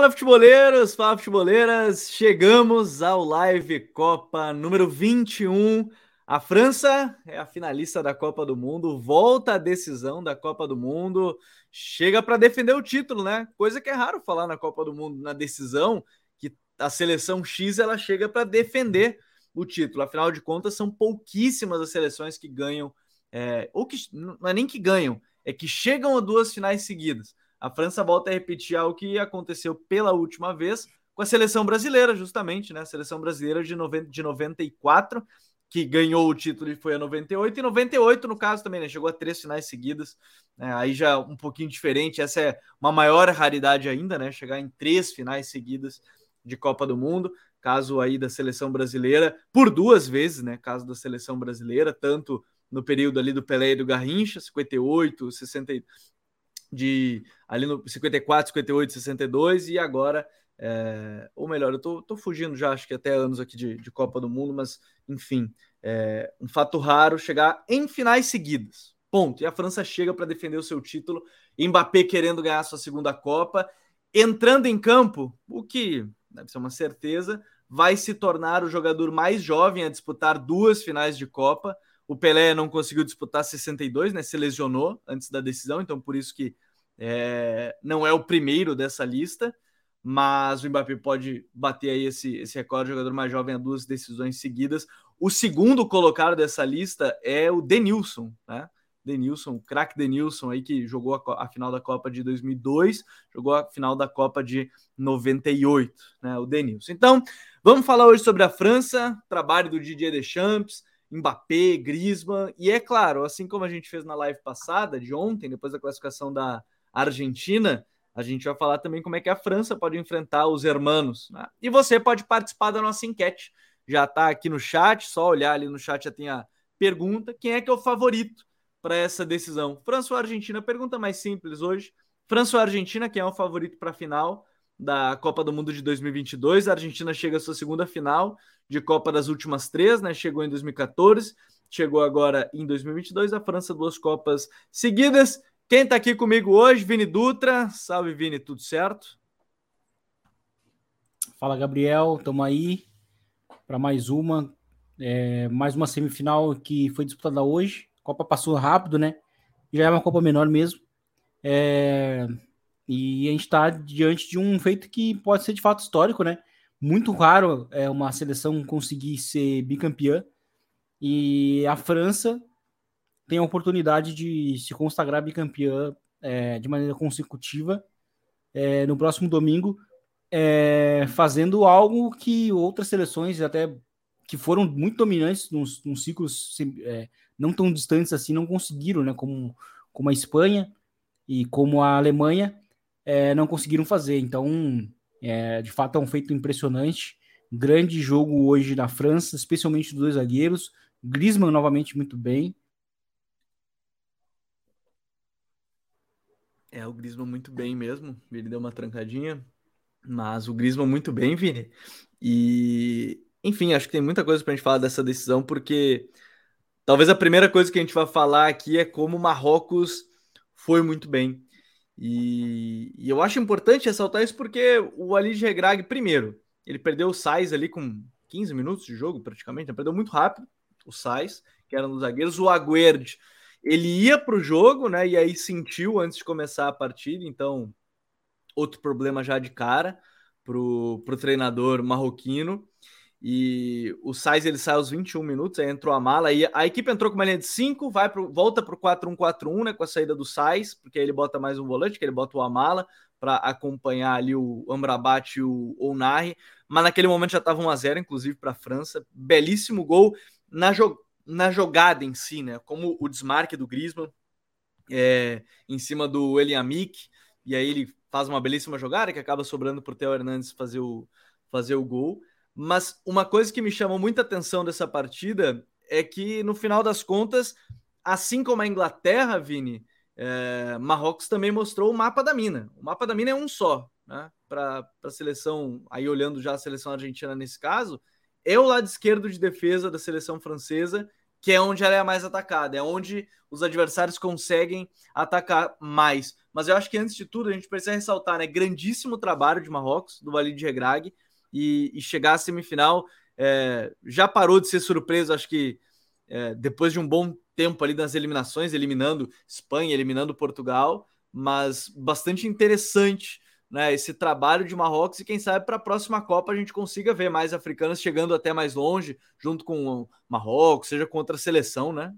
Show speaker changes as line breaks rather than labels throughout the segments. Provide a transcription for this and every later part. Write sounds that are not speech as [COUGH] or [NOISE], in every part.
Fala futeboleiros, fala futeboleiras, chegamos ao Live Copa número 21. A França é a finalista da Copa do Mundo, volta à decisão da Copa do Mundo, chega para defender o título, né? Coisa que é raro falar na Copa do Mundo, na decisão, que a seleção X ela chega para defender o título. Afinal de contas, são pouquíssimas as seleções que ganham, é, ou que não é nem que ganham, é que chegam a duas finais seguidas. A França volta a repetir algo que aconteceu pela última vez com a seleção brasileira, justamente, né? A seleção brasileira de, 90, de 94, que ganhou o título e foi a 98, e 98, no caso, também, né? Chegou a três finais seguidas, né? aí já um pouquinho diferente. Essa é uma maior raridade ainda, né? Chegar em três finais seguidas de Copa do Mundo. Caso aí da seleção brasileira, por duas vezes, né? Caso da seleção brasileira, tanto no período ali do Pelé e do Garrincha, 58, 60, de ali no 54, 58, 62 e agora, é, ou melhor, eu tô, tô, fugindo já, acho que até anos aqui de, de Copa do Mundo, mas enfim, é um fato raro chegar em finais seguidas. Ponto. E a França chega para defender o seu título, Mbappé querendo ganhar sua segunda Copa, entrando em campo, o que deve ser uma certeza, vai se tornar o jogador mais jovem a disputar duas finais de Copa. O Pelé não conseguiu disputar 62, né? Se lesionou antes da decisão, então por isso que é, não é o primeiro dessa lista, mas o Mbappé pode bater aí esse, esse recorde de jogador mais jovem a duas decisões seguidas. O segundo colocado dessa lista é o Denilson, né? Denilson, craque Denilson aí que jogou a, a, final da Copa de 2002, jogou a final da Copa de 98, né? O Denilson. Então, vamos falar hoje sobre a França, trabalho do Didier Deschamps, Mbappé, Griezmann, e é claro, assim como a gente fez na live passada, de ontem, depois da classificação da Argentina, a gente vai falar também como é que a França pode enfrentar os hermanos. Né? E você pode participar da nossa enquete. Já está aqui no chat, só olhar ali no chat já tem a pergunta: quem é que é o favorito para essa decisão? França ou Argentina? Pergunta mais simples hoje. França ou Argentina, quem é o favorito para a final da Copa do Mundo de 2022? A Argentina chega à sua segunda final de Copa das últimas três, né? Chegou em 2014, chegou agora em 2022. A França, duas Copas seguidas. Quem está aqui comigo hoje? Vini Dutra. Salve, Vini, tudo certo?
Fala, Gabriel. Estamos aí para mais uma. É, mais uma semifinal que foi disputada hoje. A Copa passou rápido, né? Já é uma Copa menor mesmo. É, e a gente está diante de um feito que pode ser de fato histórico, né? muito raro é, uma seleção conseguir ser bicampeã. E a França tem a oportunidade de se consagrar bicampeã é, de maneira consecutiva é, no próximo domingo, é, fazendo algo que outras seleções, até que foram muito dominantes nos, nos ciclos é, não tão distantes assim, não conseguiram, né? Como, como a Espanha e como a Alemanha, é, não conseguiram fazer. Então, é, de fato, é um feito impressionante. Grande jogo hoje na França, especialmente dos dois zagueiros. Griezmann novamente muito bem.
É, o Griezmann muito bem mesmo. Ele deu uma trancadinha, mas o Griezmann muito bem, Vini. E, enfim, acho que tem muita coisa para a gente falar dessa decisão, porque talvez a primeira coisa que a gente vai falar aqui é como o Marrocos foi muito bem. E, e, eu acho importante ressaltar isso porque o Ali Regrag, primeiro, ele perdeu o Sais ali com 15 minutos de jogo, praticamente, ele perdeu muito rápido o Sais, que era um dos zagueiros. O Aguerd, ele ia para o jogo, né? E aí sentiu antes de começar a partida, então outro problema já de cara para o treinador marroquino. E o Sainz ele sai aos 21 minutos, aí entrou a mala. E a equipe entrou com uma linha de 5, vai pro, volta para o 4-1-4-1, né? Com a saída do Sainz, porque aí ele bota mais um volante, que ele bota o Amala para acompanhar ali o Amrabat e o Onari. Mas naquele momento já estava 1x0, inclusive, para a França. Belíssimo gol na, jo na jogada em si, né? Como o desmarque do Griezmann é, em cima do Eliamik. E aí ele faz uma belíssima jogada que acaba sobrando para o Theo Hernandes fazer o, fazer o gol. Mas uma coisa que me chamou muita atenção dessa partida é que, no final das contas, assim como a Inglaterra, Vini, é, Marrocos também mostrou o mapa da mina. O mapa da mina é um só, né? Para a seleção, aí olhando já a seleção argentina nesse caso, é o lado esquerdo de defesa da seleção francesa que é onde ela é mais atacada, é onde os adversários conseguem atacar mais. Mas eu acho que antes de tudo a gente precisa ressaltar, né, grandíssimo trabalho de Marrocos, do Walid Regrag, e, e chegar à semifinal é, já parou de ser surpreso, acho que é, depois de um bom tempo ali nas eliminações, eliminando Espanha, eliminando Portugal, mas bastante interessante né, esse trabalho de Marrocos e quem sabe para a próxima Copa a gente consiga ver mais africanas chegando até mais longe, junto com Marrocos, seja com outra seleção, né?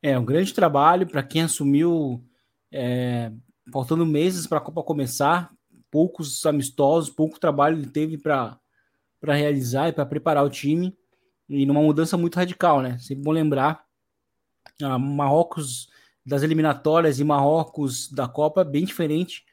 É um grande trabalho para quem assumiu, é, faltando meses para a Copa começar, poucos amistosos, pouco trabalho ele teve para realizar e para preparar o time, e numa mudança muito radical, né? Sempre bom lembrar, a Marrocos das eliminatórias e Marrocos da Copa bem diferente,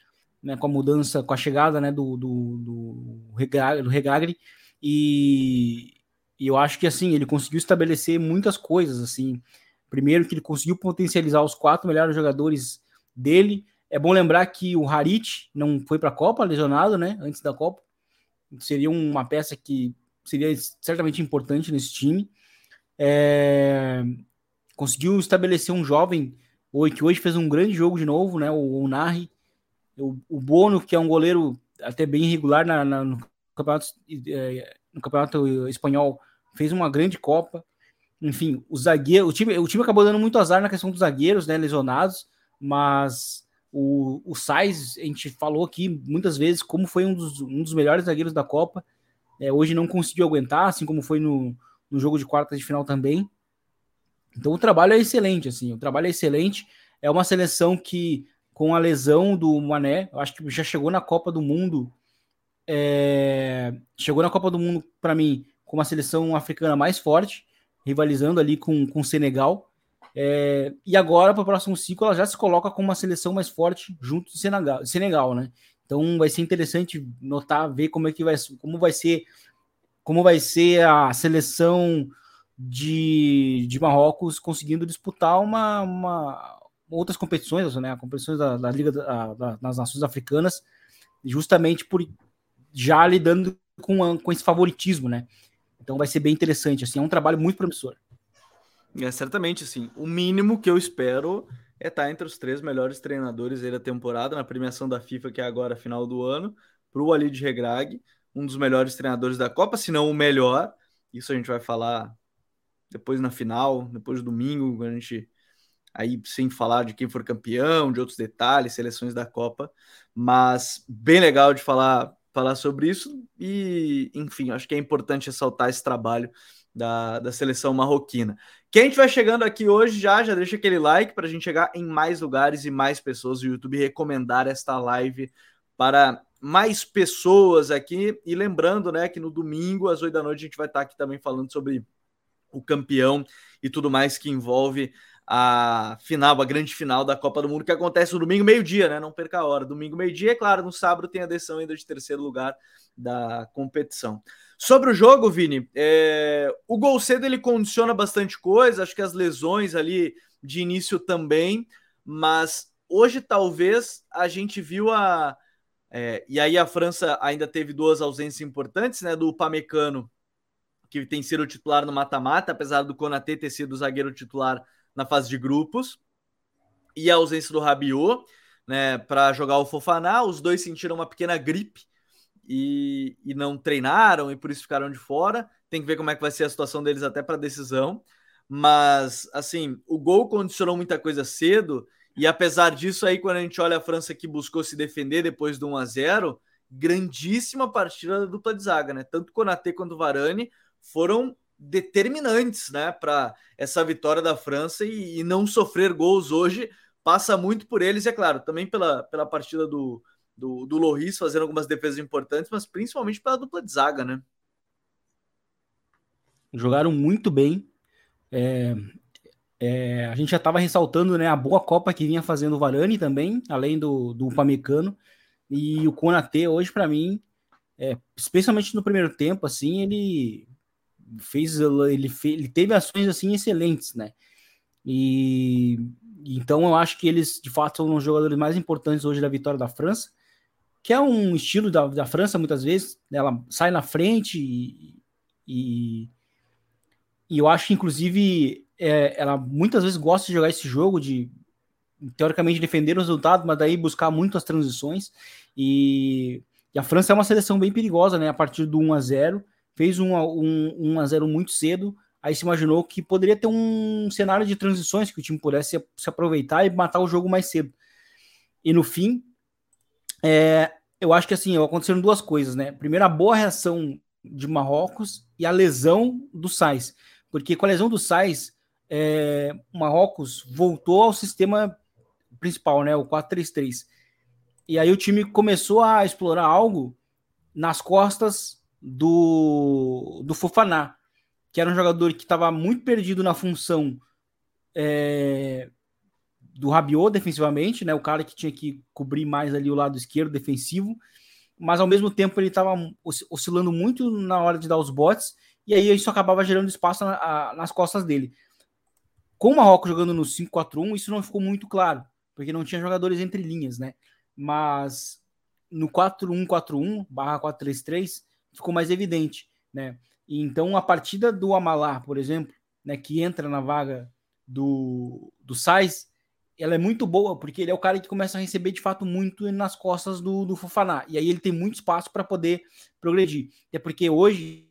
né, com a mudança, com a chegada né, do, do, do, do Regagri, e, e eu acho que assim, ele conseguiu estabelecer muitas coisas, assim, primeiro que ele conseguiu potencializar os quatro melhores jogadores dele, é bom lembrar que o Harit não foi para a Copa, lesionado, né, antes da Copa, seria uma peça que seria certamente importante nesse time, é, conseguiu estabelecer um jovem que hoje fez um grande jogo de novo, né? O, o Narri, o, o, Bono, que é um goleiro até bem irregular na, na no, campeonato, é, no campeonato espanhol, fez uma grande Copa. Enfim, o zagueiro, o time, o time acabou dando muito azar na questão dos zagueiros, né? Lesionados, mas o, o Sainz, a gente falou aqui muitas vezes como foi um dos, um dos melhores zagueiros da Copa. É, hoje não conseguiu aguentar, assim como foi no, no jogo de quartas de final também. Então o trabalho é excelente, assim, o trabalho é excelente. É uma seleção que, com a lesão do Mané, eu acho que já chegou na Copa do Mundo. É... Chegou na Copa do Mundo, para mim, com uma seleção africana mais forte, rivalizando ali com, com o Senegal. É... E agora, para o próximo ciclo, ela já se coloca com uma seleção mais forte junto do Senegal, Senegal, né? Então vai ser interessante notar, ver como é que vai, como vai ser, como vai ser a seleção de, de Marrocos conseguindo disputar uma, uma outras competições, né, competições da, da Liga da, da, das Nações Africanas, justamente por já lidando com, com esse favoritismo, né? Então vai ser bem interessante, assim, é um trabalho muito promissor.
É, certamente, assim, o mínimo que eu espero é estar tá entre os três melhores treinadores da temporada, na premiação da FIFA, que é agora final do ano, para o Walid Regrag, um dos melhores treinadores da Copa, se não o melhor. Isso a gente vai falar depois na final, depois do domingo, a gente aí sem falar de quem for campeão, de outros detalhes, seleções da Copa, mas bem legal de falar falar sobre isso e, enfim, acho que é importante ressaltar esse trabalho da, da seleção marroquina. Quem vai chegando aqui hoje já, já deixa aquele like para a gente chegar em mais lugares e mais pessoas. O YouTube recomendar esta live para mais pessoas aqui. E lembrando, né, que no domingo, às oito da noite, a gente vai estar aqui também falando sobre o campeão e tudo mais que envolve a final, a grande final da Copa do Mundo, que acontece no domingo, meio-dia, né? Não perca a hora. Domingo, meio-dia, é claro, no sábado tem a decisão ainda de terceiro lugar da competição. Sobre o jogo, Vini, é... o gol cedo ele condiciona bastante coisa, acho que as lesões ali de início também, mas hoje talvez a gente viu a. É... e aí a França ainda teve duas ausências importantes, né? Do Pamecano que tem sido titular no mata-mata, apesar do Konatê ter sido zagueiro titular na fase de grupos, e a ausência do Rabiot, né, para jogar o Fofaná, os dois sentiram uma pequena gripe e, e não treinaram e por isso ficaram de fora. Tem que ver como é que vai ser a situação deles até para a decisão. Mas, assim, o gol condicionou muita coisa cedo, e apesar disso, aí, quando a gente olha a França que buscou se defender depois do 1 a 0 grandíssima partida da dupla de zaga, né? Tanto Konatê quanto Varane foram determinantes né, para essa vitória da França e, e, não sofrer gols hoje passa muito por eles, é claro, também pela, pela partida do, do, do Loris fazendo algumas defesas importantes, mas principalmente pela dupla de zaga, né?
Jogaram muito bem. É, é, a gente já estava ressaltando né, a boa Copa que vinha fazendo o Varane também, além do, do Pamecano. E o Konatê hoje, para mim, é, especialmente no primeiro tempo, assim, ele fez ele, fez, ele teve ações assim excelentes, né? E então eu acho que eles de fato são os jogadores mais importantes hoje da vitória da França, que é um estilo da, da França muitas vezes, né? ela sai na frente e, e, e eu acho que, inclusive, é, ela muitas vezes gosta de jogar esse jogo de teoricamente defender o resultado, mas daí buscar muito as transições. E, e, a França é uma seleção bem perigosa, né? A partir do 1 a 0 fez um, um, 1 a 0 muito cedo. Aí se imaginou que poderia ter um cenário de transições que o time pudesse se aproveitar e matar o jogo mais cedo. E no fim, é, eu acho que assim, aconteceram duas coisas, né? Primeiro, a boa reação de Marrocos e a lesão do Sais. Porque com a lesão do Sais, é, Marrocos voltou ao sistema principal, né? O 4-3-3. E aí o time começou a explorar algo nas costas do, do Fofaná, que era um jogador que estava muito perdido na função é, do Rabiot defensivamente, né? O cara que tinha que cobrir mais ali o lado esquerdo defensivo, mas ao mesmo tempo ele estava oscilando muito na hora de dar os botes, e aí isso acabava gerando espaço na, a, nas costas dele. Com o Marrocos jogando no 5-4-1, isso não ficou muito claro, porque não tinha jogadores entre linhas, né? Mas no 4-1-4-1 barra 4-3-3 ficou mais evidente, né? E então a partida do Amalá, por exemplo, né, que entra na vaga do, do Sais, ela é muito boa, porque ele é o cara que começa a receber de fato muito nas costas do, do Fofaná. E aí ele tem muito espaço para poder progredir. É porque hoje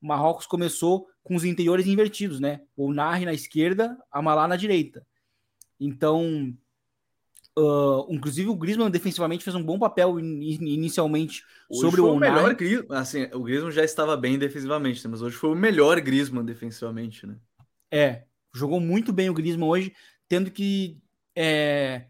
o Marrocos começou com os interiores invertidos, né? O Narri na esquerda, a Malá na direita. Então, uh, inclusive o Griezmann defensivamente fez um bom papel in, inicialmente
hoje
sobre
o, o melhor Griezmann, assim, o Griezmann já estava bem defensivamente, né? mas hoje foi o melhor Griezmann defensivamente, né?
É, jogou muito bem o Griezmann hoje, tendo que é,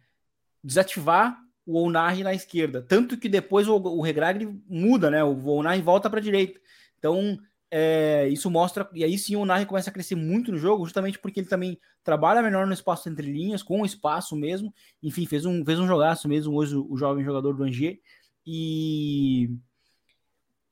desativar o Onari na esquerda. Tanto que depois o, o Regragre muda, né? O Onari volta para a direita. Então, é, isso mostra. E aí sim o Onari começa a crescer muito no jogo, justamente porque ele também trabalha melhor no espaço entre linhas, com o espaço mesmo. Enfim, fez um, fez um jogaço mesmo hoje o, o jovem jogador do Angers. E,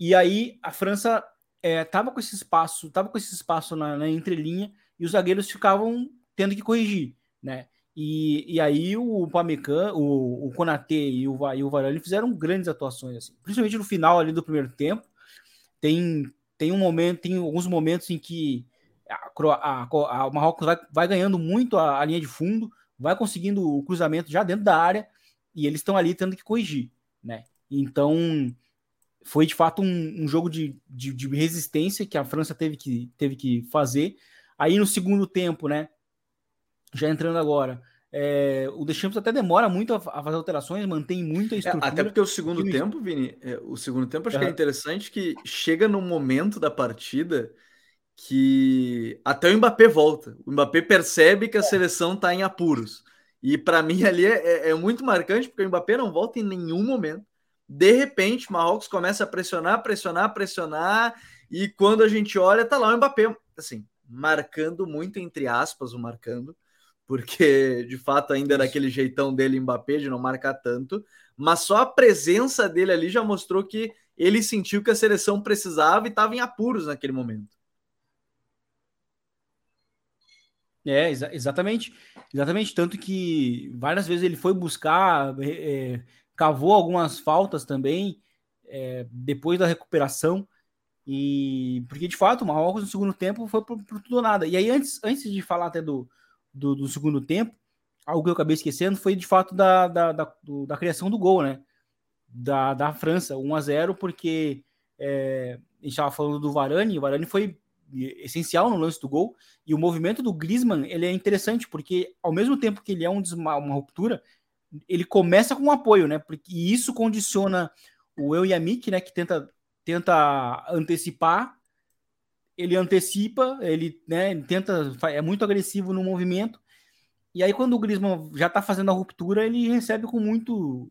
e aí a França é, tava com esse espaço, tava com esse espaço na, na entrelinha e os zagueiros ficavam tendo que corrigir, né? E, e aí o Pamecan, o, o Konate e o, e o Varane fizeram grandes atuações, assim. principalmente no final ali do primeiro tempo. Tem, tem um momento, tem alguns momentos em que a, a, a, Marrocos vai, vai ganhando muito a, a, linha de fundo, vai conseguindo o cruzamento já dentro da área e eles estão ali tendo que corrigir, né? Então foi de fato um, um jogo de, de, de, resistência que a França teve que, teve que fazer. Aí no segundo tempo, né? Já entrando agora, é, o Deschamps até demora muito a, a, fazer alterações, mantém muito a estrutura.
É, até porque o segundo tempo, Vini, é, o segundo tempo acho uhum. que é interessante que chega num momento da partida que até o Mbappé volta. O Mbappé percebe que a é. seleção está em apuros. E para mim ali é, é, é, muito marcante, porque o Mbappé não volta em nenhum momento. De repente, Marrocos começa a pressionar, pressionar, pressionar, e quando a gente olha, tá lá o Mbappé, assim, marcando muito, entre aspas, o marcando, porque de fato ainda era aquele jeitão dele Mbappé de não marcar tanto, mas só a presença dele ali já mostrou que ele sentiu que a seleção precisava e estava em apuros naquele momento.
É, exa exatamente. Exatamente. Tanto que várias vezes ele foi buscar, é, cavou algumas faltas também é, depois da recuperação. E porque de fato o Marrocos no segundo tempo foi por, por tudo ou nada. E aí, antes, antes de falar até do, do, do, segundo tempo, algo que eu acabei esquecendo foi de fato da, da, da, do, da criação do gol, né? Da, da França, 1 a 0 porque é, a gente estava falando do Varane, o Varane foi essencial no lance do gol, e o movimento do Griezmann, ele é interessante, porque ao mesmo tempo que ele é um uma ruptura, ele começa com um apoio, né? Porque isso condiciona o Eu Yamik, né, que tenta tenta antecipar ele antecipa, ele, né, ele tenta, é muito agressivo no movimento. E aí, quando o Griezmann já tá fazendo a ruptura, ele recebe com muito,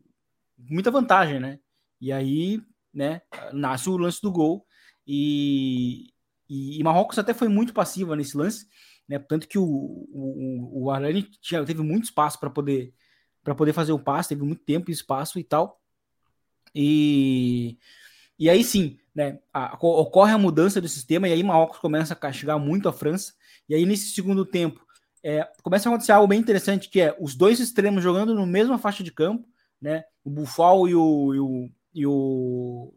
muita vantagem, né? E aí, né, nasce o lance do gol. E, e, e Marrocos até foi muito passiva nesse lance, né? Tanto que o, o, o Arani tinha, teve muito espaço para poder para poder fazer o passe, teve muito tempo e espaço e tal. E, e aí sim, né, a, ocorre a mudança do sistema e aí Marrocos começa a castigar muito a França. E aí nesse segundo tempo é, começa a acontecer algo bem interessante que é os dois extremos jogando no mesma faixa de campo, né? O Buffal e o, e o, e o,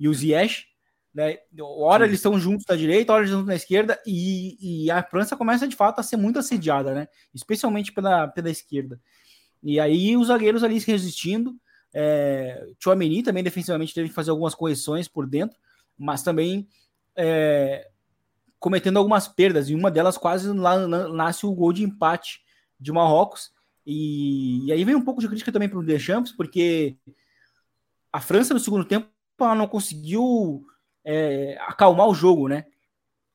e o Ziyech. Né? Hora eles estão juntos na direita, hora eles estão na esquerda, e, e, a França começa de fato a ser muito assediada, né? Especialmente pela, pela esquerda. E aí os zagueiros ali se resistindo. É, Chouameni também defensivamente teve que fazer algumas correções por dentro, mas também é, cometendo algumas perdas, e uma delas quase lá nasce o gol de empate de Marrocos. E, e aí vem um pouco de crítica também para o Deschamps, porque a França no segundo tempo não conseguiu é, acalmar o jogo, né?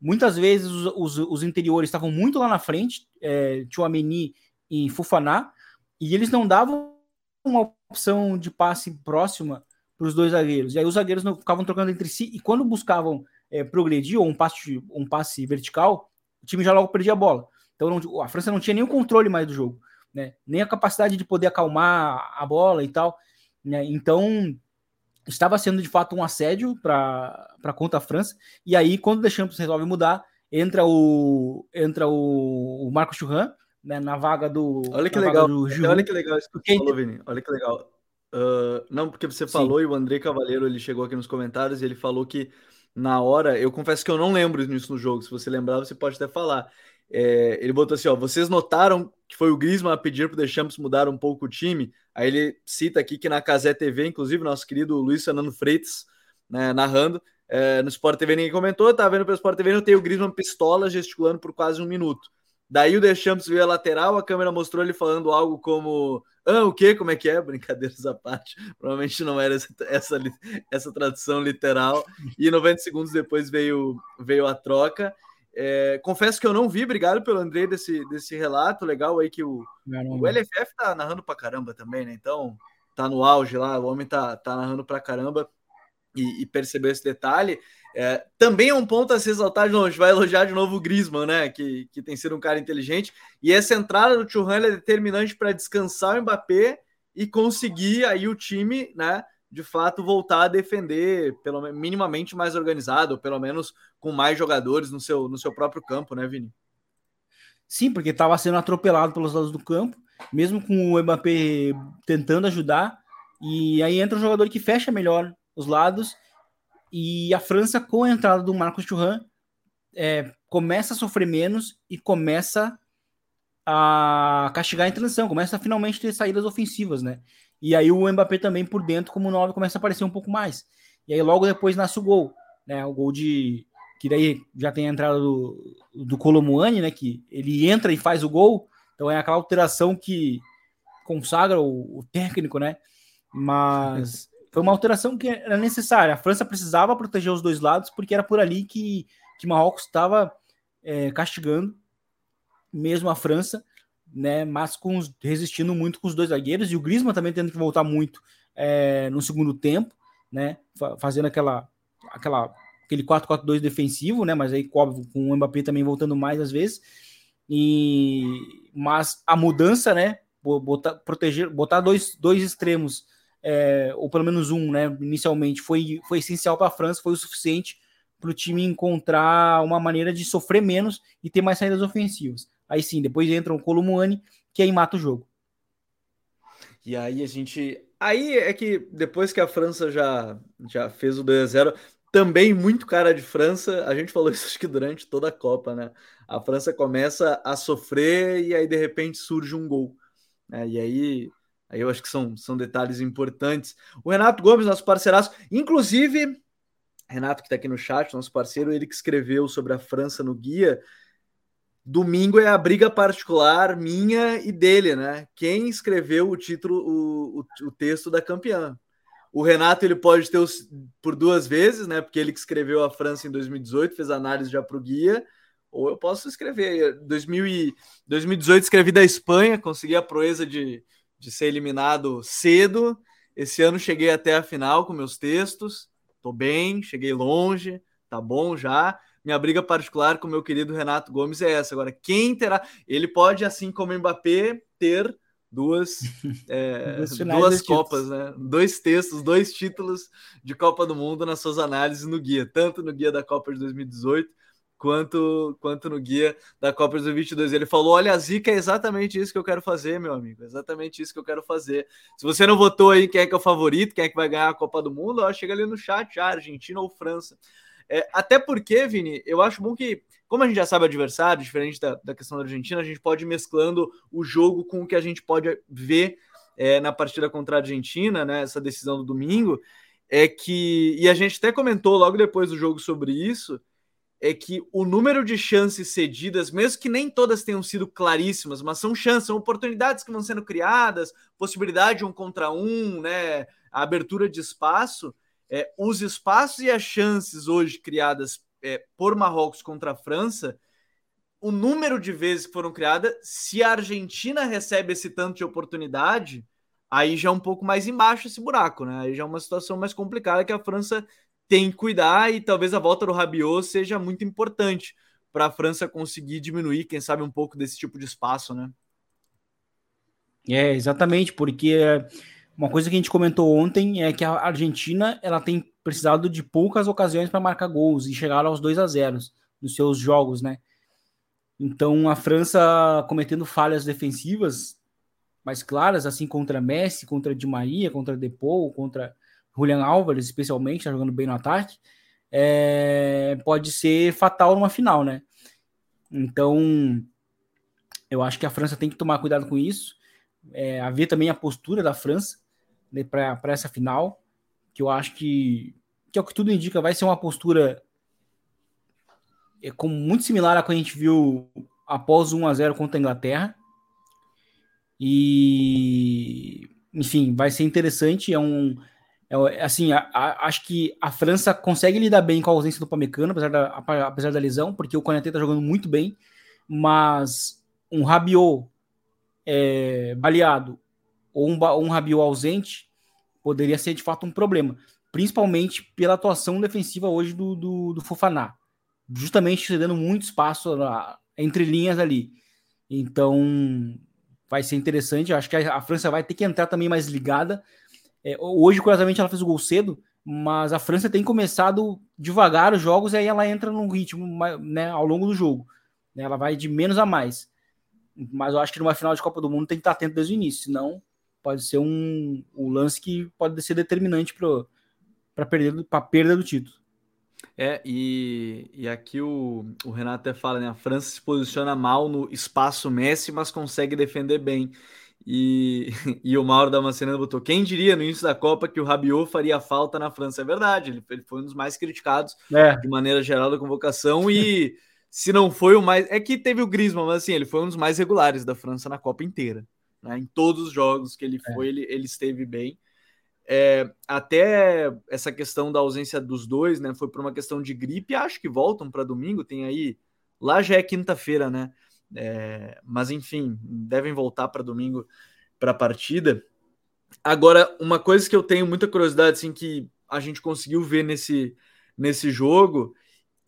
Muitas vezes os, os, os interiores estavam muito lá na frente, é, Chouameni e Fufaná, e eles não davam uma opção de passe próxima para os dois zagueiros. E aí os zagueiros não ficavam trocando entre si, e quando buscavam é, progredir ou um passe, um passe vertical, o time já logo perdia a bola. Então não, a França não tinha nenhum controle mais do jogo, né? nem a capacidade de poder acalmar a bola e tal. Né? Então estava sendo de fato um assédio para contra a França. E aí, quando o Deschamps resolve mudar, entra o entra o, o Churran né, na vaga do.
Olha que legal. Olha que legal isso que você falou, Vini. Olha que legal. Uh, não, porque você falou Sim. e o André Cavaleiro ele chegou aqui nos comentários e ele falou que na hora, eu confesso que eu não lembro nisso no jogo. Se você lembrar, você pode até falar. É, ele botou assim: ó, vocês notaram que foi o Griezmann a pedir para o Deschamps mudar um pouco o time? Aí ele cita aqui que na Casé TV, inclusive, nosso querido Luiz Fernando Freitas, né, narrando, é, no Sport TV ninguém comentou, tá vendo pelo Sport TV, não tem o Griezmann pistola gesticulando por quase um minuto. Daí o Deschamps veio a lateral, a câmera mostrou ele falando algo como ah, o quê? Como é que é? [LAUGHS] Brincadeiras à parte. Provavelmente não era essa, essa, essa tradução literal. E 90 segundos depois veio, veio a troca. É, confesso que eu não vi, obrigado pelo André desse, desse relato. Legal aí que o, o LFF tá narrando pra caramba também, né? Então tá no auge lá, o homem tá, tá narrando pra caramba e, e percebeu esse detalhe. É, também é um ponto a se exaltar de novo. A gente vai elogiar de novo o Griezmann, né? Que, que tem sido um cara inteligente. E essa entrada do Churran é determinante para descansar o Mbappé e conseguir aí o time, né? De fato, voltar a defender, pelo minimamente mais organizado, ou pelo menos com mais jogadores no seu, no seu próprio campo, né, Vini?
Sim, porque estava sendo atropelado pelos lados do campo, mesmo com o Mbappé tentando ajudar. E aí entra um jogador que fecha melhor os lados e a França, com a entrada do Marcos Thuram, é, começa a sofrer menos e começa a castigar em transição, começa a finalmente ter saídas ofensivas, né? E aí o Mbappé também por dentro, como 9, começa a aparecer um pouco mais. E aí logo depois nasce o gol, né? O gol de. Que daí já tem a entrada do, do Colomuani, né? Que ele entra e faz o gol. Então é aquela alteração que consagra o, o técnico, né? Mas foi uma alteração que era necessária. A França precisava proteger os dois lados, porque era por ali que, que Marrocos estava é, castigando, mesmo a França, né? Mas com os, resistindo muito com os dois zagueiros, e o Griezmann também tendo que voltar muito é, no segundo tempo, né? Fazendo aquela, aquela aquele 4-4-2 defensivo, né? Mas aí, óbvio, com o Mbappé também voltando mais às vezes. E mas a mudança, né? Botar, proteger, botar dois, dois extremos é, ou pelo menos um, né, inicialmente, foi, foi essencial para a França, foi o suficiente para o time encontrar uma maneira de sofrer menos e ter mais saídas ofensivas. Aí sim, depois entra o Colomani, que aí mata o jogo.
E aí a gente. Aí é que depois que a França já, já fez o 2x0, também muito cara de França, a gente falou [LAUGHS] isso acho que durante toda a Copa, né? A França começa a sofrer e aí de repente surge um gol. Né? E aí Aí eu acho que são, são detalhes importantes. O Renato Gomes, nosso parceiraço, inclusive, Renato que está aqui no chat, nosso parceiro, ele que escreveu sobre a França no guia. Domingo é a briga particular minha e dele, né? Quem escreveu o título, o, o, o texto da campeã. O Renato ele pode ter os, por duas vezes, né? Porque ele que escreveu a França em 2018, fez análise já para o guia. Ou eu posso escrever. 2000 e, 2018 escrevi da Espanha, consegui a proeza de, de ser eliminado cedo. Esse ano cheguei até a final com meus textos. Tô bem, cheguei longe, tá bom já. Minha briga particular com o meu querido Renato Gomes é essa. Agora, quem terá. Ele pode, assim como Mbappé, ter duas, [LAUGHS] é, duas Copas, títulos. né? Dois textos, dois títulos de Copa do Mundo nas suas análises no guia, tanto no guia da Copa de 2018 quanto, quanto no guia da Copa 2022. Ele falou: Olha, a zica é exatamente isso que eu quero fazer, meu amigo. Exatamente isso que eu quero fazer. Se você não votou aí quem é que é o favorito, quem é que vai ganhar a Copa do Mundo, ó, chega ali no chat, já, Argentina ou França. É, até porque, Vini, eu acho bom que, como a gente já sabe o adversário, diferente da, da questão da Argentina, a gente pode ir mesclando o jogo com o que a gente pode ver é, na partida contra a Argentina, né? Essa decisão do domingo. É que, e a gente até comentou logo depois do jogo sobre isso, é que o número de chances cedidas, mesmo que nem todas tenham sido claríssimas, mas são chances, são oportunidades que vão sendo criadas, possibilidade de um contra um, né, a abertura de espaço, é, os espaços e as chances hoje criadas é, por Marrocos contra a França, o número de vezes que foram criadas, se a Argentina recebe esse tanto de oportunidade, aí já é um pouco mais embaixo esse buraco, né? Aí já é uma situação mais complicada que a França tem que cuidar e talvez a volta do Rabiot seja muito importante para a França conseguir diminuir, quem sabe, um pouco desse tipo de espaço, né?
É, exatamente, porque uma coisa que a gente comentou ontem é que a Argentina ela tem precisado de poucas ocasiões para marcar gols e chegar aos 2 a 0 nos seus jogos, né? Então a França cometendo falhas defensivas mais claras, assim contra Messi, contra Di Maria, contra Depou, contra Julian Álvares, especialmente, está jogando bem no ataque, é, pode ser fatal numa final, né? Então, eu acho que a França tem que tomar cuidado com isso. É, haver também a postura da França né, para essa final, que eu acho que, que é o que tudo indica, vai ser uma postura é, como muito similar à que a gente viu após 1 a 0 contra a Inglaterra. E, enfim, vai ser interessante. É um, é, assim, a, a, acho que a França consegue lidar bem com a ausência do Pamecano, apesar da, apesar da lesão, porque o Konaté tá jogando muito bem, mas um Rabiot é, baleado ou um, um Rabiot ausente poderia ser de fato um problema, principalmente pela atuação defensiva hoje do, do, do Fofaná, justamente cedendo muito espaço na, entre linhas ali. Então, vai ser interessante. Acho que a, a França vai ter que entrar também mais ligada é, hoje, curiosamente, ela fez o gol cedo, mas a França tem começado devagar os jogos e aí ela entra num ritmo né, ao longo do jogo. Né, ela vai de menos a mais. Mas eu acho que numa final de Copa do Mundo tem que estar atento desde o início, senão pode ser um, um lance que pode ser determinante para a perda do título.
É, e, e aqui o, o Renato até fala, né? A França se posiciona mal no espaço Messi, mas consegue defender bem. E, [LAUGHS] e o Mauro Damasceno botou: quem diria no início da Copa que o Rabiot faria falta na França? É verdade, ele, ele foi um dos mais criticados é. de maneira geral da convocação. E [LAUGHS] se não foi o mais. É que teve o Griezmann, mas assim, ele foi um dos mais regulares da França na Copa inteira. Né? Em todos os jogos que ele é. foi, é. ele, ele esteve bem. É, até essa questão da ausência dos dois, né? Foi por uma questão de gripe. Acho que voltam para domingo. Tem aí. Lá já é quinta-feira, né? É, mas enfim, devem voltar para domingo para a partida. Agora, uma coisa que eu tenho muita curiosidade, assim, que a gente conseguiu ver nesse, nesse jogo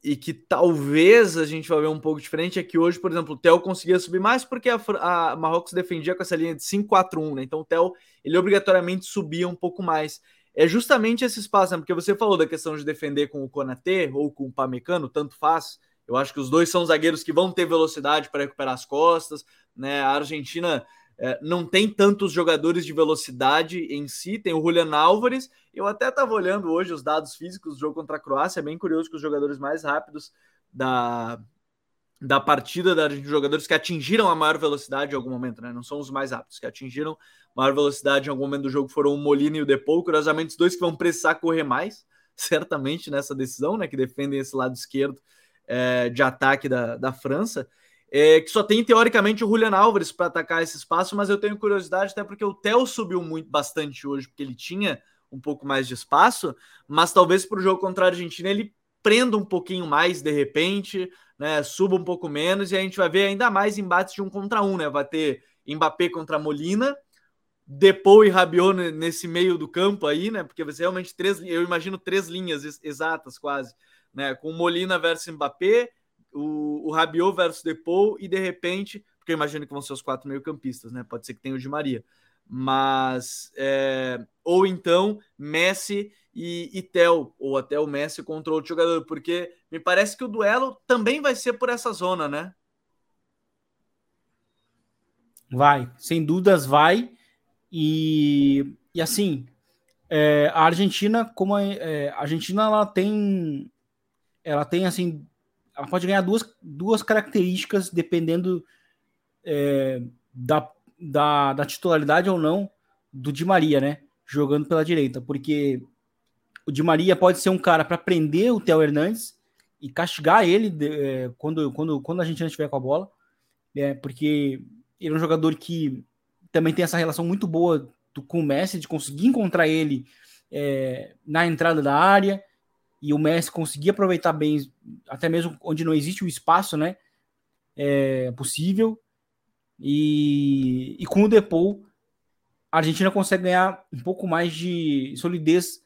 e que talvez a gente vai ver um pouco diferente é que hoje, por exemplo, o Theo conseguia subir mais porque a, a Marrocos defendia com essa linha de 5-4-1, né? Então o Theo, ele obrigatoriamente subia um pouco mais. É justamente esse espaço, né? Porque você falou da questão de defender com o Konaté ou com o Pamecano, tanto faz. Eu acho que os dois são zagueiros que vão ter velocidade para recuperar as costas. Né? A Argentina é, não tem tantos jogadores de velocidade em si, tem o Julian Álvares. Eu até estava olhando hoje os dados físicos do jogo contra a Croácia, é bem curioso que os jogadores mais rápidos da, da partida da Argentina, jogadores que atingiram a maior velocidade em algum momento, né? Não são os mais rápidos, que atingiram maior velocidade em algum momento do jogo foram o Molina e o Depou, curiosamente os dois que vão precisar correr mais, [LAUGHS] certamente nessa decisão, né? Que defendem esse lado esquerdo é, de ataque da, da França, é, que só tem teoricamente o Julian Álvares para atacar esse espaço, mas eu tenho curiosidade até porque o Theo subiu muito bastante hoje, porque ele tinha um pouco mais de espaço, mas talvez para o jogo contra a Argentina ele prenda um pouquinho mais de repente, né, suba um pouco menos e a gente vai ver ainda mais embates de um contra um, né? Vai ter Mbappé contra Molina, Depou e Rabiot nesse meio do campo aí, né? Porque ser realmente três, eu imagino três linhas exatas quase né? Com Molina versus Mbappé, o, o Rabiot versus Depou e de repente, porque eu imagino que vão ser os quatro meio-campistas, né? Pode ser que tenha o Di Maria. mas é, ou então Messi e, e Tel, ou até o Messi contra outro jogador, porque me parece que o duelo também vai ser por essa zona, né?
Vai, sem dúvidas vai. E, e assim, é, a Argentina, como a, é, a Argentina ela tem, ela tem assim, ela pode ganhar duas, duas características dependendo é, da, da, da titularidade ou não do Di Maria, né? Jogando pela direita, porque o Di Maria pode ser um cara para prender o Theo Hernandes e castigar ele é, quando, quando, quando a Argentina estiver com a bola, é, porque ele é um jogador que também tem essa relação muito boa do, com o Messi, de conseguir encontrar ele é, na entrada da área e o Messi conseguir aproveitar bem, até mesmo onde não existe o espaço, né? É, possível. E, e com o Depou, a Argentina consegue ganhar um pouco mais de solidez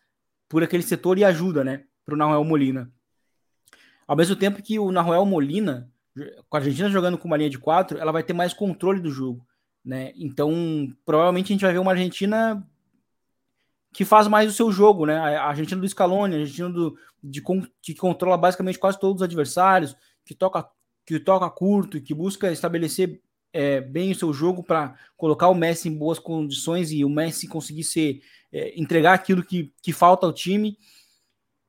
por aquele setor e ajuda, né? Para o Nahuel Molina. Ao mesmo tempo que o Nahuel Molina com a Argentina jogando com uma linha de quatro, ela vai ter mais controle do jogo, né? Então, provavelmente a gente vai ver uma Argentina que faz mais o seu jogo, né? A Argentina do Scaloni, a Argentina do, de, que controla basicamente quase todos os adversários, que toca, que toca curto, que busca estabelecer é, bem o seu jogo para colocar o Messi em boas condições e o Messi conseguir ser, é, entregar aquilo que, que falta ao time.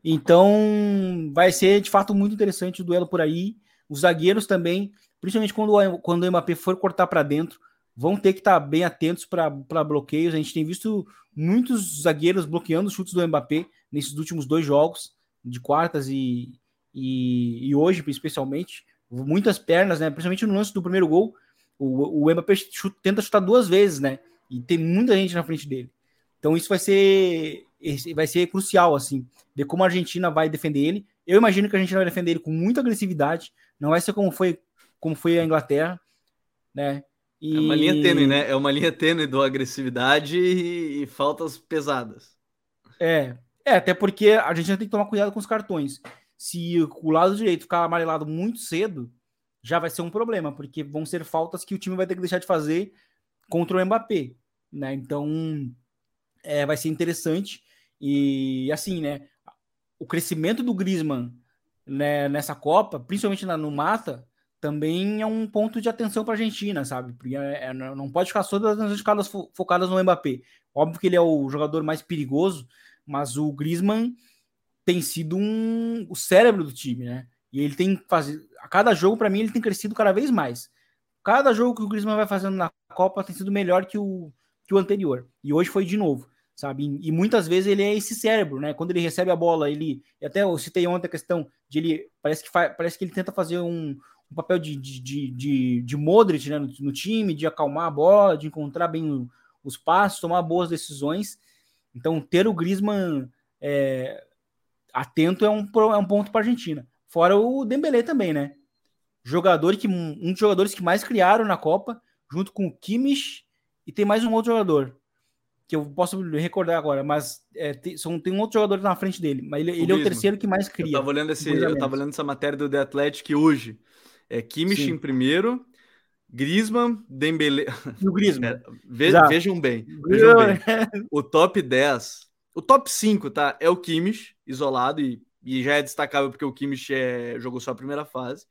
Então, vai ser de fato muito interessante o duelo por aí. Os zagueiros também, principalmente quando, quando o Mbappé for cortar para dentro, vão ter que estar tá bem atentos para bloqueios. A gente tem visto muitos zagueiros bloqueando os chutes do Mbappé nesses últimos dois jogos, de quartas e, e, e hoje, especialmente. Muitas pernas, né? Principalmente no lance do primeiro gol. O, o Mbappé chuta, tenta chutar duas vezes, né? E tem muita gente na frente dele. Então isso vai ser vai ser crucial, assim, ver como a Argentina vai defender ele. Eu imagino que a Argentina vai defender ele com muita agressividade, não vai ser como foi, como foi a Inglaterra, né?
E... É uma linha tênue, né? É uma linha tênue do agressividade e, e faltas pesadas.
É, é, até porque a gente tem que tomar cuidado com os cartões. Se o lado direito ficar amarelado muito cedo, já vai ser um problema, porque vão ser faltas que o time vai ter que deixar de fazer contra o Mbappé, né? Então, é, vai ser interessante. E assim, né? O crescimento do Griezmann né, nessa Copa, principalmente na, no mata, também é um ponto de atenção para a Argentina, sabe? Porque é, é, não pode ficar só das atenções focadas no Mbappé. Óbvio que ele é o jogador mais perigoso, mas o Griezmann tem sido um, o cérebro do time, né? E ele tem fazer a cada jogo para mim ele tem crescido cada vez mais. Cada jogo que o Griezmann vai fazendo na Copa tem sido melhor que o, que o anterior. E hoje foi de novo sabe? E muitas vezes ele é esse cérebro, né? Quando ele recebe a bola, ele até eu citei ontem a questão de ele parece que parece que ele tenta fazer um, um papel de, de, de, de, Modric né? no, no, time, de acalmar a bola, de encontrar bem os passos, tomar boas decisões. Então ter o Griezmann é, atento é um, é um ponto para a Argentina. Fora o Dembélé também, né? Jogador que um dos jogadores que mais criaram na Copa, junto com o Kimmich e tem mais um outro jogador que eu posso recordar agora, mas é, tem, são, tem um outro jogador na frente dele, mas ele, ele é o terceiro que mais cria.
Eu tava olhando, esse, eu tava olhando essa matéria do The Athletic hoje. É Kimmich Sim. em primeiro, Griezmann, Dembele.
O Griezmann. [LAUGHS] É,
ve, vejam bem, [LAUGHS] vejam bem. [LAUGHS] O top 10, o top 5, tá? É o Kimmich, isolado, e, e já é destacável porque o Kimmich é, jogou só a primeira fase.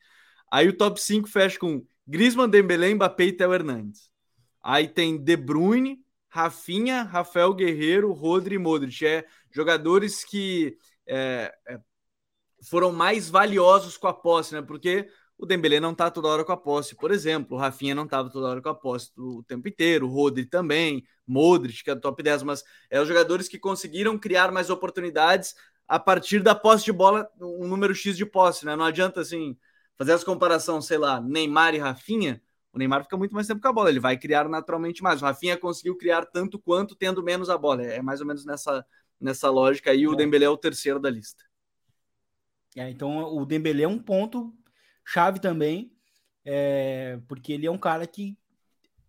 Aí o top 5 fecha com Griezmann, Dembele, Mbappé e Theo Hernandes. Aí tem De Bruyne, Rafinha, Rafael Guerreiro, Rodri e Modric. É jogadores que é, é, foram mais valiosos com a posse, né? Porque o Dembélé não tá toda hora com a posse, por exemplo. O Rafinha não tava toda hora com a posse o tempo inteiro. O Rodri também. Modric, que é top 10. Mas é os jogadores que conseguiram criar mais oportunidades a partir da posse de bola, um número X de posse, né? Não adianta, assim, fazer as comparações, sei lá, Neymar e Rafinha o Neymar fica muito mais tempo com a bola, ele vai criar naturalmente mais. O Rafinha conseguiu criar tanto quanto tendo menos a bola. É mais ou menos nessa, nessa lógica aí. O é. Dembélé é o terceiro da lista.
É, então o Dembélé é um ponto chave também, é, porque ele é um cara que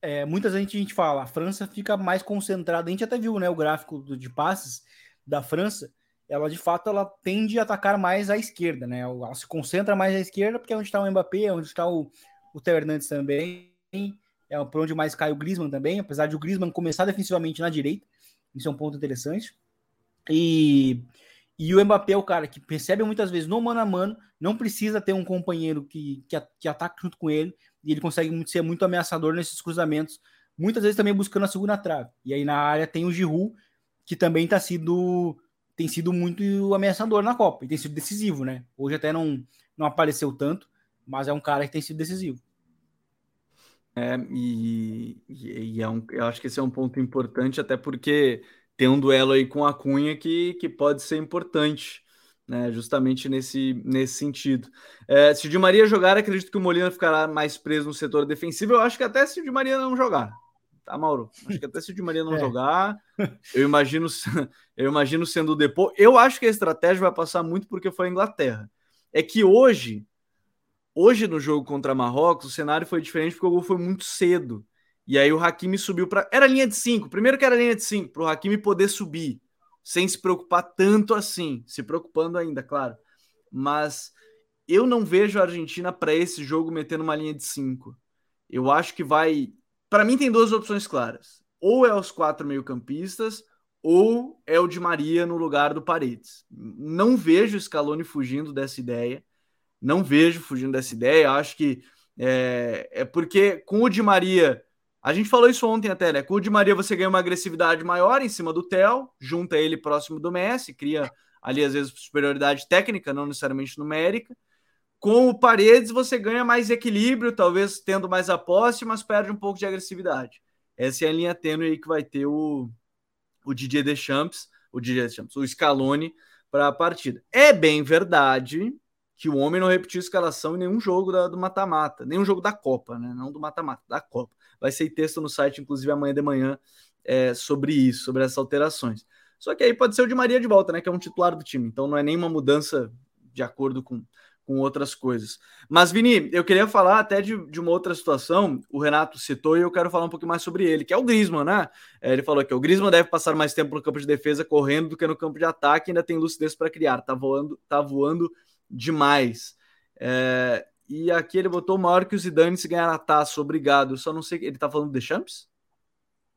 é, muitas vezes a gente fala, a França fica mais concentrada. A gente até viu né, o gráfico de passes da França. Ela de fato ela tende a atacar mais à esquerda, né? Ela se concentra mais à esquerda porque é onde está o Mbappé, é onde está o, o Theo Hernandes também. é por onde mais cai o Griezmann também, apesar de o Griezmann começar defensivamente na direita. Isso é um ponto interessante. E, e o Mbappé é o cara que percebe muitas vezes no mano a mano, não precisa ter um companheiro que, que, que ataque junto com ele, e ele consegue ser muito ameaçador nesses cruzamentos, muitas vezes também buscando a segunda trave. E aí na área tem o Giroud, que também tá sido, tem sido muito ameaçador na Copa, e tem sido decisivo, né? Hoje até não, não apareceu tanto, mas é um cara que tem sido decisivo.
É, e, e é um, eu acho que esse é um ponto importante, até porque tem um duelo aí com a Cunha que, que pode ser importante, né? Justamente nesse, nesse sentido. É, se o Di Maria jogar, acredito que o Molina ficará mais preso no setor defensivo. Eu acho que até se o Di Maria não jogar, tá, Mauro? Acho que até se o Di Maria não [LAUGHS] é. jogar, eu imagino, [LAUGHS] eu imagino sendo o Depô. Eu acho que a estratégia vai passar muito porque foi a Inglaterra. É que hoje Hoje, no jogo contra Marrocos, o cenário foi diferente porque o gol foi muito cedo. E aí o Hakimi subiu para. Era linha de 5. Primeiro que era linha de 5, para o Hakimi poder subir, sem se preocupar tanto assim. Se preocupando ainda, claro. Mas eu não vejo a Argentina para esse jogo metendo uma linha de 5. Eu acho que vai. Para mim, tem duas opções claras. Ou é os quatro meio-campistas, ou é o de Maria no lugar do Paredes. Não vejo o Scaloni fugindo dessa ideia. Não vejo fugindo dessa ideia. Acho que é, é porque com o Di Maria, a gente falou isso ontem até, né? Com o Di Maria você ganha uma agressividade maior em cima do Theo, junta ele próximo do Messi, cria ali às vezes superioridade técnica, não necessariamente numérica. Com o Paredes você ganha mais equilíbrio, talvez tendo mais a posse, mas perde um pouco de agressividade. Essa é a linha tênue aí que vai ter o, o DJ Deschamps, o DJ Deschamps, o Scaloni para a partida. É bem verdade que o homem não repetiu escalação em nenhum jogo da, do mata-mata, nenhum jogo da Copa, né? Não do mata-mata, da Copa. Vai ser texto no site, inclusive amanhã de manhã, é, sobre isso, sobre essas alterações. Só que aí pode ser o de Maria de volta, né? Que é um titular do time. Então não é nenhuma mudança de acordo com, com outras coisas. Mas, Vini, eu queria falar até de, de uma outra situação. O Renato citou e eu quero falar um pouquinho mais sobre ele, que é o Grisman, né? É, ele falou que o Grisman deve passar mais tempo no campo de defesa correndo do que no campo de ataque, ainda tem lucidez para criar. Tá voando, tá voando demais. É, e aqui ele botou maior que o Zidane se ganhar a taça, obrigado. Eu só não sei, ele tá falando de Champs?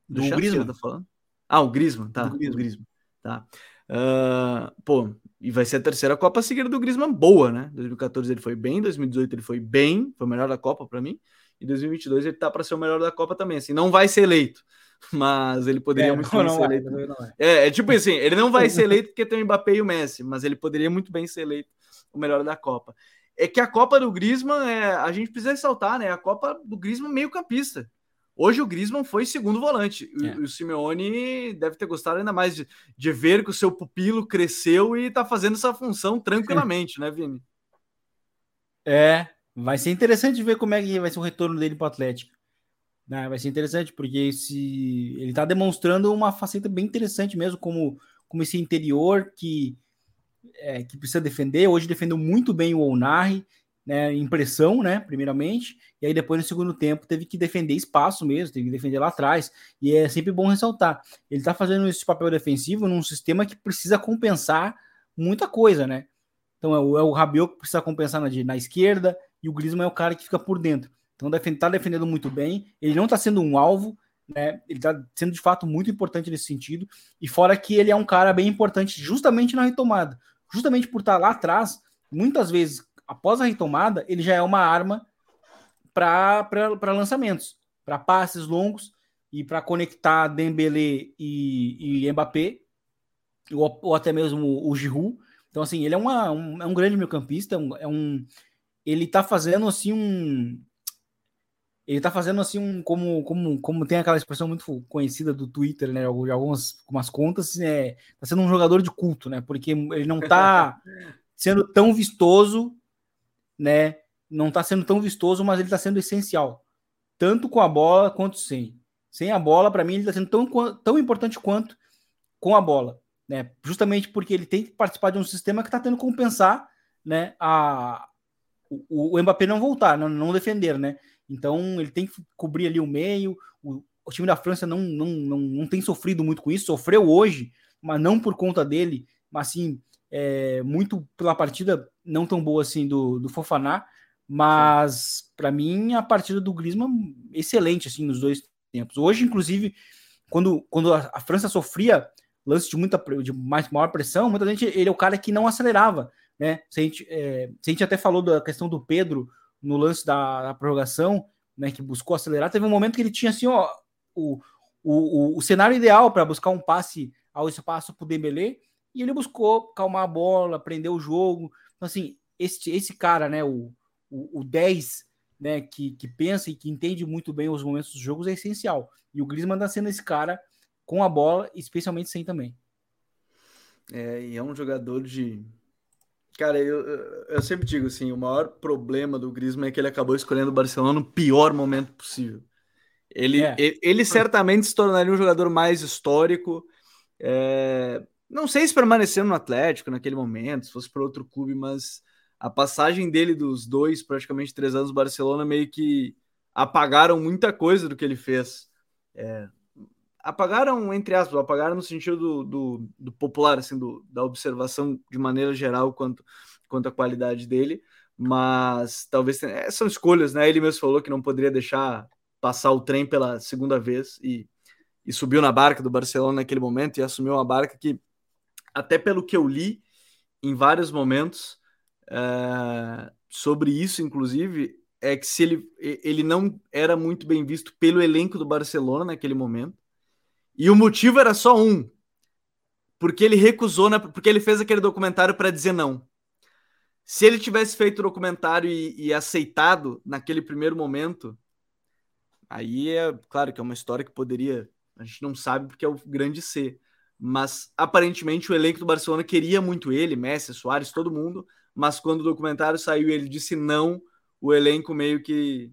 Do, do Griezmann?
Tá falando? Ah, o Griezmann, tá. Do Griezmann. Griezmann. Tá. Uh, pô, e vai ser a terceira Copa seguida do Griezmann boa, né? 2014 ele foi bem, 2018 ele foi bem, foi o melhor da Copa para mim. E 2022 ele tá para ser o melhor da Copa também, assim, não vai ser eleito, [LAUGHS] mas ele poderia é, muito [LAUGHS] bem ser eleito. É. é, é tipo assim, ele não vai ser eleito porque tem o Mbappé e o Messi, mas ele poderia muito bem ser eleito o melhor da Copa. É que a Copa do Griezmann, é, a gente precisa ressaltar, né? A Copa do Griezmann meio campista. Hoje o Griezmann foi segundo volante. É. O, o Simeone deve ter gostado ainda mais de, de, ver que o seu pupilo cresceu e está fazendo essa função tranquilamente, né, Vini?
É, vai ser interessante ver como é que vai ser o retorno dele para o Atlético. Né? Vai ser interessante, porque esse, ele está demonstrando uma faceta bem interessante mesmo, como, como esse interior que é, que precisa defender. Hoje defendeu muito bem o Onari, né, impressão, né, primeiramente, e aí depois no segundo tempo teve que defender espaço mesmo, teve que defender lá atrás, e é sempre bom ressaltar. Ele tá fazendo esse papel defensivo num sistema que precisa compensar muita coisa, né? Então é o, é o Rabiot que precisa compensar na, na esquerda, e o Griezmann é o cara que fica por dentro. Então defende, tá defendendo muito bem, ele não tá sendo um alvo, né? Ele tá sendo de fato muito importante nesse sentido, e fora que ele é um cara bem importante justamente na retomada justamente por estar lá atrás, muitas vezes, após a retomada, ele já é uma arma para lançamentos, para passes longos e para conectar Dembele e, e Mbappé, ou, ou, até mesmo o Giroud. Então, assim, ele é, uma, um, é um grande meio-campista, é um, é um, ele tá fazendo assim um, ele tá fazendo assim um como como como tem aquela expressão muito conhecida do Twitter, né, de algumas algumas contas, é, tá sendo um jogador de culto, né? Porque ele não tá [LAUGHS] sendo tão vistoso, né? Não tá sendo tão vistoso, mas ele tá sendo essencial, tanto com a bola quanto sem. Sem a bola, para mim, ele tá sendo tão, tão importante quanto com a bola, né? Justamente porque ele tem que participar de um sistema que tá tendo que compensar, né, a o, o Mbappé não voltar, não, não defender, né? Então ele tem que cobrir ali o meio. O, o time da França não, não, não, não tem sofrido muito com isso, sofreu hoje, mas não por conta dele, mas sim é, muito pela partida não tão boa assim do, do Fofaná. Mas, para mim, a partida do Griezmann, excelente, assim, nos dois tempos. Hoje, inclusive, quando, quando a, a França sofria lance de muita de mais, maior pressão, muita gente, ele é o cara que não acelerava, né? Se a gente, é, se a gente até falou da questão do Pedro no lance da, da prorrogação, né, que buscou acelerar, teve um momento que ele tinha assim, ó, o, o, o, o cenário ideal para buscar um passe ao espaço para o Dembélé, e ele buscou calmar a bola, prender o jogo. Então, assim, esse, esse cara, né, o, o, o 10, né, que, que pensa e que entende muito bem os momentos dos jogos é essencial. E o Griezmann está sendo esse cara com a bola, especialmente sem também.
É, e é um jogador de. Cara, eu, eu sempre digo assim: o maior problema do Griezmann é que ele acabou escolhendo o Barcelona no pior momento possível. Ele, é. ele, ele, certamente se tornaria um jogador mais histórico. É, não sei se permanecendo no Atlético naquele momento, se fosse para outro clube, mas a passagem dele dos dois, praticamente três anos no Barcelona, meio que apagaram muita coisa do que ele fez. É, apagaram, entre aspas, apagaram no sentido do, do, do popular, assim, do, da observação de maneira geral quanto, quanto à qualidade dele, mas talvez é, são escolhas, né? Ele mesmo falou que não poderia deixar passar o trem pela segunda vez e, e subiu na barca do Barcelona naquele momento e assumiu uma barca que, até pelo que eu li em vários momentos é, sobre isso, inclusive, é que se ele, ele não era muito bem visto pelo elenco do Barcelona naquele momento. E o motivo era só um. Porque ele recusou, né, porque ele fez aquele documentário para dizer não. Se ele tivesse feito o documentário e, e, aceitado naquele primeiro momento, aí é claro que é uma história que poderia. A gente não sabe porque é o grande C. Mas aparentemente o elenco do Barcelona queria muito ele, Messi, Soares, todo mundo. Mas quando o documentário saiu ele disse não, o elenco meio que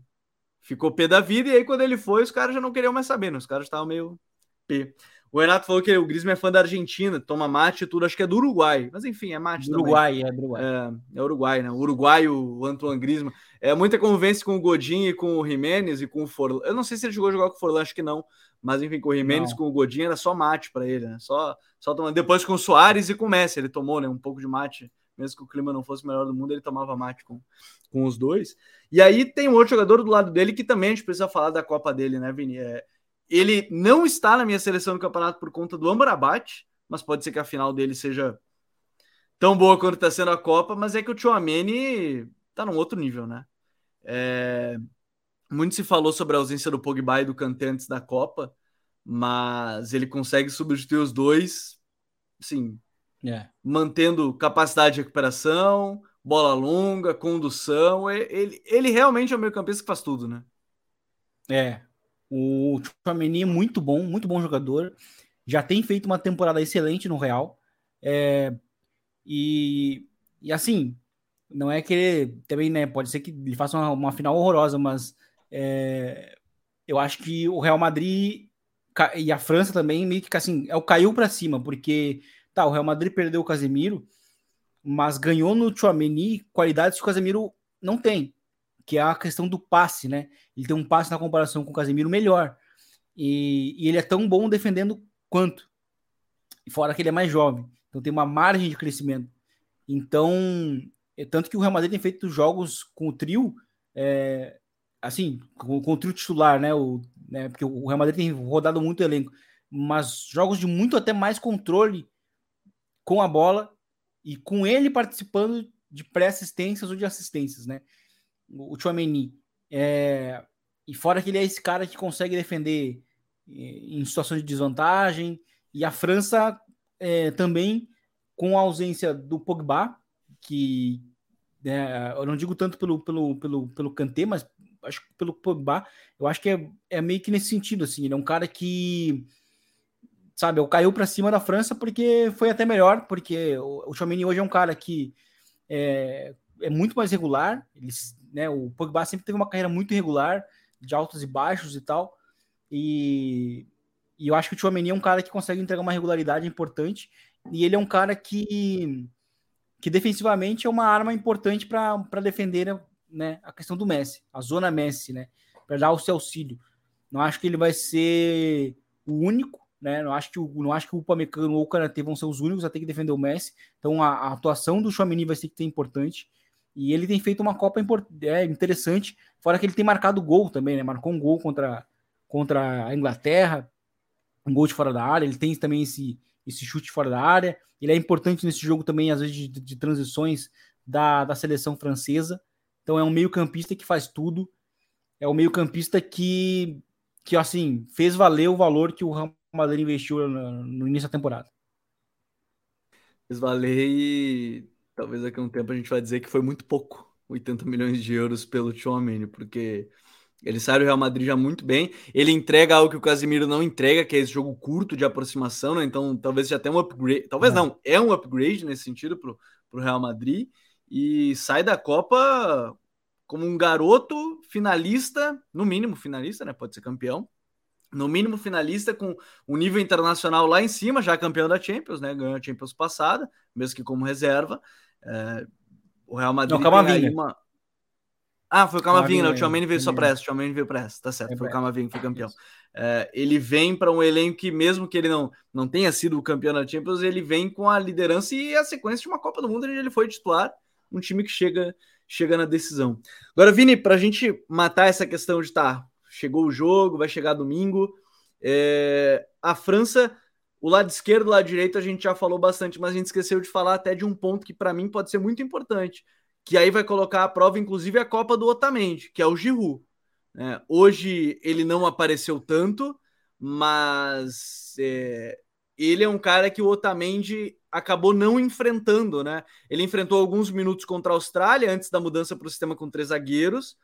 ficou pé da vida. E aí quando ele foi, os caras já não queriam mais saber, né? Os caras estavam meio P. O Renato falou que o Griezmann é fã da Argentina, toma mate e tudo, acho que é do Uruguai. Mas enfim, é mate
Uruguai, também. é Uruguai.
É, é Uruguai, né? O Uruguai, o Antoine Griezmann. É muita convivência com o Godin e com o Jimenez e com o Forlan. Eu não sei se ele chegou a jogar com o Forlan, acho que não. Mas enfim, com o Jimenez, com o Godin, era só mate para ele, né? Só, só tomando. Depois com o Soares e com o Messi, ele tomou, né? Um pouco de mate. Mesmo que o clima não fosse o melhor do mundo, ele tomava mate com, com os dois. E aí tem um outro jogador do lado dele que também a gente precisa falar da Copa dele, né, Vini? É, ele não está na minha seleção do campeonato por conta do Amrabat, mas pode ser que a final dele seja tão boa quanto está sendo a Copa, mas é que o Chouameni está num outro nível, né? É... Muito se falou sobre a ausência do Pogba e do Kanté antes da Copa, mas ele consegue substituir os dois, sim, é. mantendo capacidade de recuperação, bola longa, condução. Ele, ele realmente é o meio campista que faz tudo, né?
É, o Chouameni é muito bom, muito bom jogador. Já tem feito uma temporada excelente no Real. É, e, e assim, não é que ele também, né? Pode ser que ele faça uma, uma final horrorosa, mas é, eu acho que o Real Madrid e a França também meio que assim, é o caiu para cima, porque tá, o Real Madrid perdeu o Casemiro, mas ganhou no Chouameni qualidades que o Casemiro não tem que é a questão do passe, né? Ele tem um passe na comparação com o Casemiro melhor. E, e ele é tão bom defendendo quanto. Fora que ele é mais jovem. Então tem uma margem de crescimento. Então, é tanto que o Real Madrid tem feito jogos com o trio, é, assim, com, com, o trio titular, né? O, né? Porque o Real Madrid tem rodado muito elenco, mas jogos de muito até mais controle com a bola e com ele participando de pré-assistências ou de assistências, né? O Chouameni. É, e fora que ele é esse cara que consegue defender é, em situações de desvantagem. E a França é, também, com a ausência do Pogba, que é, eu não digo tanto pelo, pelo, pelo, pelo Kanté, mas acho que pelo Pogba, eu acho que é, é meio que nesse sentido, assim, ele é um cara que, sabe, eu caiu para cima da França porque foi até melhor, porque o, o Chomini hoje é um cara que é, é muito mais regular, eles né? O Pogba sempre teve uma carreira muito irregular, de altos e baixos e tal. E, e eu acho que o Tchouameni é um cara que consegue entregar uma regularidade importante. E ele é um cara que, que defensivamente é uma arma importante para defender né, a questão do Messi, a zona Messi, né? Para dar o seu auxílio. Não acho que ele vai ser o único, né? Não acho que o, não acho que o Upamecano ou o Kanate vão ser os únicos a ter que defender o Messi. Então a, a atuação do Chouameni vai ser que ter importante. E ele tem feito uma Copa é, interessante, fora que ele tem marcado gol também, né? Marcou um gol contra, contra a Inglaterra, um gol de fora da área, ele tem também esse, esse chute fora da área. Ele é importante nesse jogo também, às vezes, de, de transições da, da seleção francesa. Então é um meio-campista que faz tudo. É um meio-campista que, que, assim, fez valer o valor que o Real Madrid investiu no, no início da temporada.
Fez valer e talvez daqui a um tempo a gente vai dizer que foi muito pouco. 80 milhões de euros pelo Tchouameni, porque ele sai do Real Madrid já muito bem. Ele entrega algo que o Casemiro não entrega, que é esse jogo curto de aproximação, né? Então, talvez já tenha um upgrade. Talvez é. não, é um upgrade nesse sentido para o Real Madrid. E sai da Copa como um garoto finalista, no mínimo finalista, né? Pode ser campeão. No mínimo finalista com o nível internacional lá em cima, já campeão da Champions, né? Ganhou a Champions passada, mesmo que como reserva. É... o Real Madrid
não, aí uma
ah, foi o Camavinga, né? O Tchouameni veio só para essa, o Tchouameni veio para essa, tá certo, é foi o Camavinga que foi campeão. É, ele vem para um elenco que, mesmo que ele não, não tenha sido o campeão da Champions, ele vem com a liderança e a sequência de uma Copa do Mundo onde ele foi titular, um time que chega, chega na decisão. Agora, Vini, para a gente matar essa questão de tá, chegou o jogo, vai chegar domingo, é, a França, o lado esquerdo, o lado direito, a gente já falou bastante, mas a gente esqueceu de falar até de um ponto que para mim pode ser muito importante que aí vai colocar à prova, inclusive, a Copa do Otamendi, que é o Giroud. É, hoje ele não apareceu tanto, mas é, ele é um cara que o Otamendi acabou não enfrentando, né? Ele enfrentou alguns minutos contra a Austrália, antes da mudança para o sistema com três zagueiros,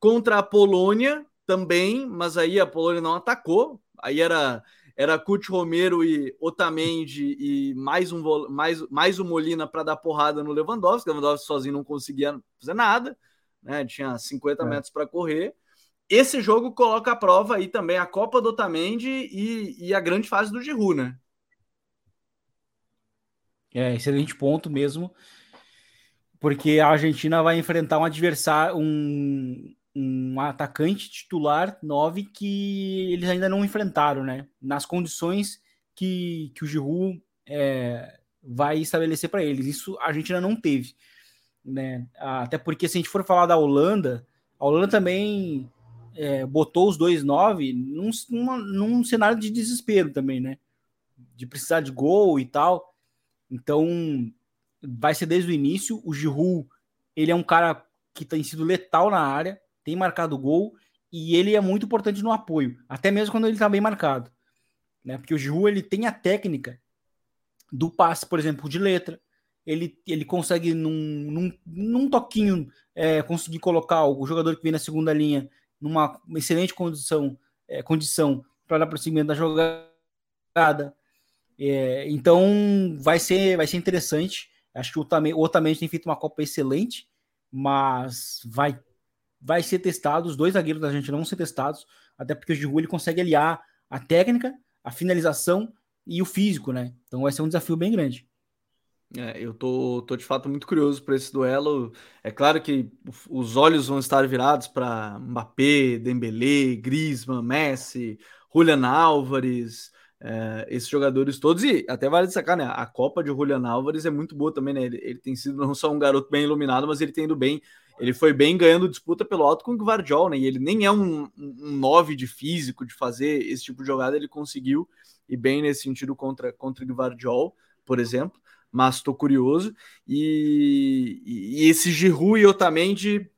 contra a Polônia também, mas aí a Polônia não atacou, aí era era Kurt Romero e Otamendi e mais um mais, mais um Molina para dar porrada no Lewandowski. O Lewandowski sozinho não conseguia fazer nada, né? Tinha 50 é. metros para correr. Esse jogo coloca à prova aí também a Copa do Otamendi e, e a grande fase do Giroud, né?
É, excelente ponto mesmo, porque a Argentina vai enfrentar um adversário, um, um atacante titular 9 que eles ainda não enfrentaram, né? Nas condições que, que o Giroud é, vai estabelecer para eles. Isso a gente ainda não teve, né? Até porque se a gente for falar da Holanda, a Holanda também é, botou os dois 9 num, num cenário de desespero também, né? De precisar de gol e tal. Então vai ser desde o início. O Giroud, ele é um cara que tem sido letal na área tem marcado gol e ele é muito importante no apoio, até mesmo quando ele está bem marcado. Né? Porque o Giroud ele tem a técnica do passe, por exemplo, de letra. Ele, ele consegue, num, num, num toquinho, é, conseguir colocar o jogador que vem na segunda linha numa excelente condição, é, condição para dar prosseguimento da jogada. É, então vai ser, vai ser interessante. Acho que o Otamendi tem feito uma Copa excelente, mas vai vai ser testado, os dois zagueiros da não vão ser testados, até porque o Giroud ele consegue aliar a técnica, a finalização e o físico, né? Então vai ser um desafio bem grande.
É, eu tô, tô de fato muito curioso por esse duelo. É claro que os olhos vão estar virados para Mbappé, Dembélé, Griezmann, Messi, Julian Álvares, é, esses jogadores todos. E até vale destacar, né? A Copa de Julian Álvares é muito boa também, né? Ele, ele tem sido não só um garoto bem iluminado, mas ele tem ido bem ele foi bem ganhando disputa pelo alto com o Guardiol, né? E ele nem é um, um 9 de físico de fazer esse tipo de jogada, ele conseguiu e bem nesse sentido contra, contra o Guardiol, por exemplo. Mas estou curioso. E, e, esse Giroud e Otamendi,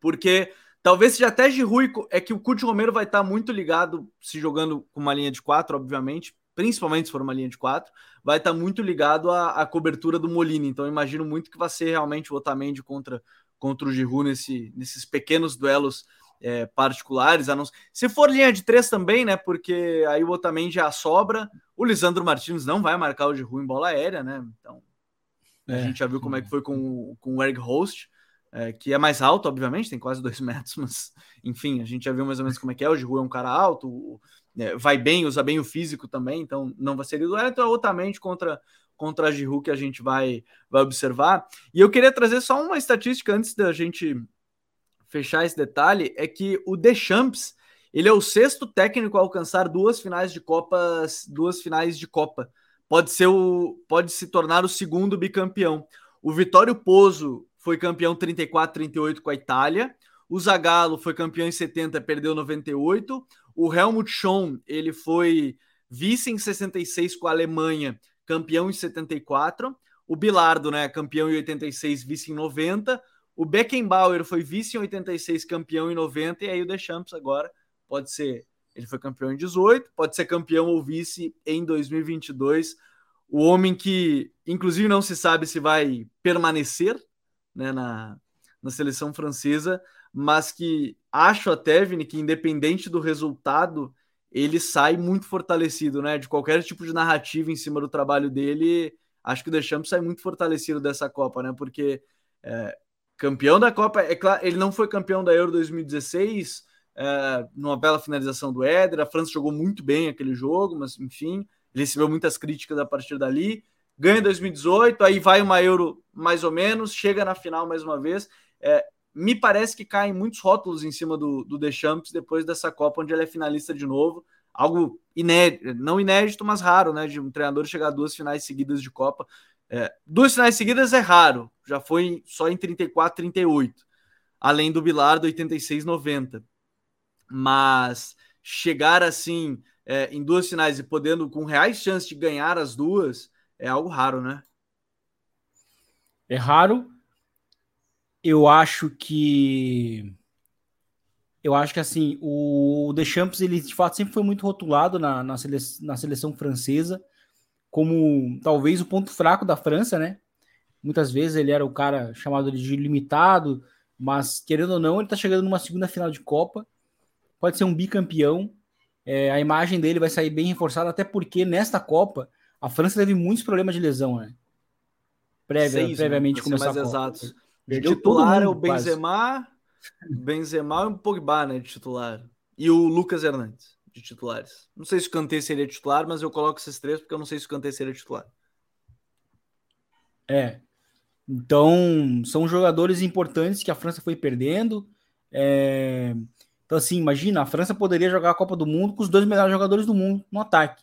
porque talvez seja até Giroud, é que o Cudi Romero vai estar muito ligado, se jogando com uma linha de quatro, obviamente, principalmente se for uma linha de quatro, vai estar muito ligado à, à cobertura do Molina. Então, imagino muito que vai ser realmente o Otamendi contra contra o Giroud nesse, nesses pequenos duelos é, particulares. Não... Se for linha de três também, né? Porque aí o Otamendi já sobra. O Lisandro Martins não vai marcar o Giroud em bola aérea, né? Então a é. gente já viu como é que foi com, com o Eric Host, é, que é mais alto, obviamente, tem quase dois [LAUGHS] metros, mas enfim, a gente já viu mais ou menos como é que é. O Giroud é um cara alto, é, vai bem, usa bem o físico também, então não vai ser duelo. Então, Otamendi contra contra a Giroud que a gente vai, vai observar. E eu queria trazer só uma estatística antes da gente fechar esse detalhe, é que o Deschamps, ele é o sexto técnico a alcançar duas finais de Copas, duas finais de Copa. Pode ser o pode se tornar o segundo bicampeão. O Vitório Pozo foi campeão 34-38 com a Itália. O Zagallo foi campeão em 70, perdeu 98. O Helmut Schön, ele foi vice em 66 com a Alemanha, campeão em 74. O Bilardo, né, campeão em 86, vice em 90. O Beckenbauer foi vice em 86, campeão em 90. E aí o Deschamps agora pode ser, ele foi campeão em 18, pode ser campeão ou vice em 2022. O homem que, inclusive, não se sabe se vai permanecer né, na, na seleção francesa, mas que acho até, Vini, que independente do resultado, ele sai muito fortalecido, né? De qualquer tipo de narrativa em cima do trabalho dele, acho que o Deschamps sai muito fortalecido dessa Copa, né? Porque é, campeão da Copa, é claro, ele não foi campeão da Euro 2016, é, numa bela finalização do Éder, a França jogou muito bem aquele jogo, mas enfim, ele recebeu muitas críticas a partir dali. Ganha 2018, aí vai uma Euro mais ou menos, chega na final mais uma vez. É, me parece que caem muitos rótulos em cima do, do Deschamps depois dessa Copa, onde ele é finalista de novo. Algo inédito, não inédito, mas raro, né? De um treinador chegar a duas finais seguidas de Copa. É, duas finais seguidas é raro, já foi só em 34, 38, além do Bilardo 86, 90. Mas chegar assim é, em duas finais e podendo com reais chances de ganhar as duas é algo raro, né?
É raro, eu acho que eu acho que assim o Deschamps ele de fato sempre foi muito rotulado na, na, sele, na seleção francesa como talvez o ponto fraco da França, né? Muitas vezes ele era o cara chamado de limitado, mas querendo ou não, ele tá chegando numa segunda final de Copa, pode ser um bicampeão. É, a imagem dele vai sair bem reforçada, até porque nesta Copa a França teve muitos problemas de lesão, né?
Prévia, Seis, previamente né? começar a Copa. Exatos. Perdeu titular é o Benzema, quase. Benzema e o Pogba, né, de titular. E o Lucas Hernandes, de titulares. Não sei se o Kanté seria titular, mas eu coloco esses três porque eu não sei se o Kanté seria titular.
É. Então, são jogadores importantes que a França foi perdendo. É... Então, assim, imagina, a França poderia jogar a Copa do Mundo com os dois melhores jogadores do mundo no ataque,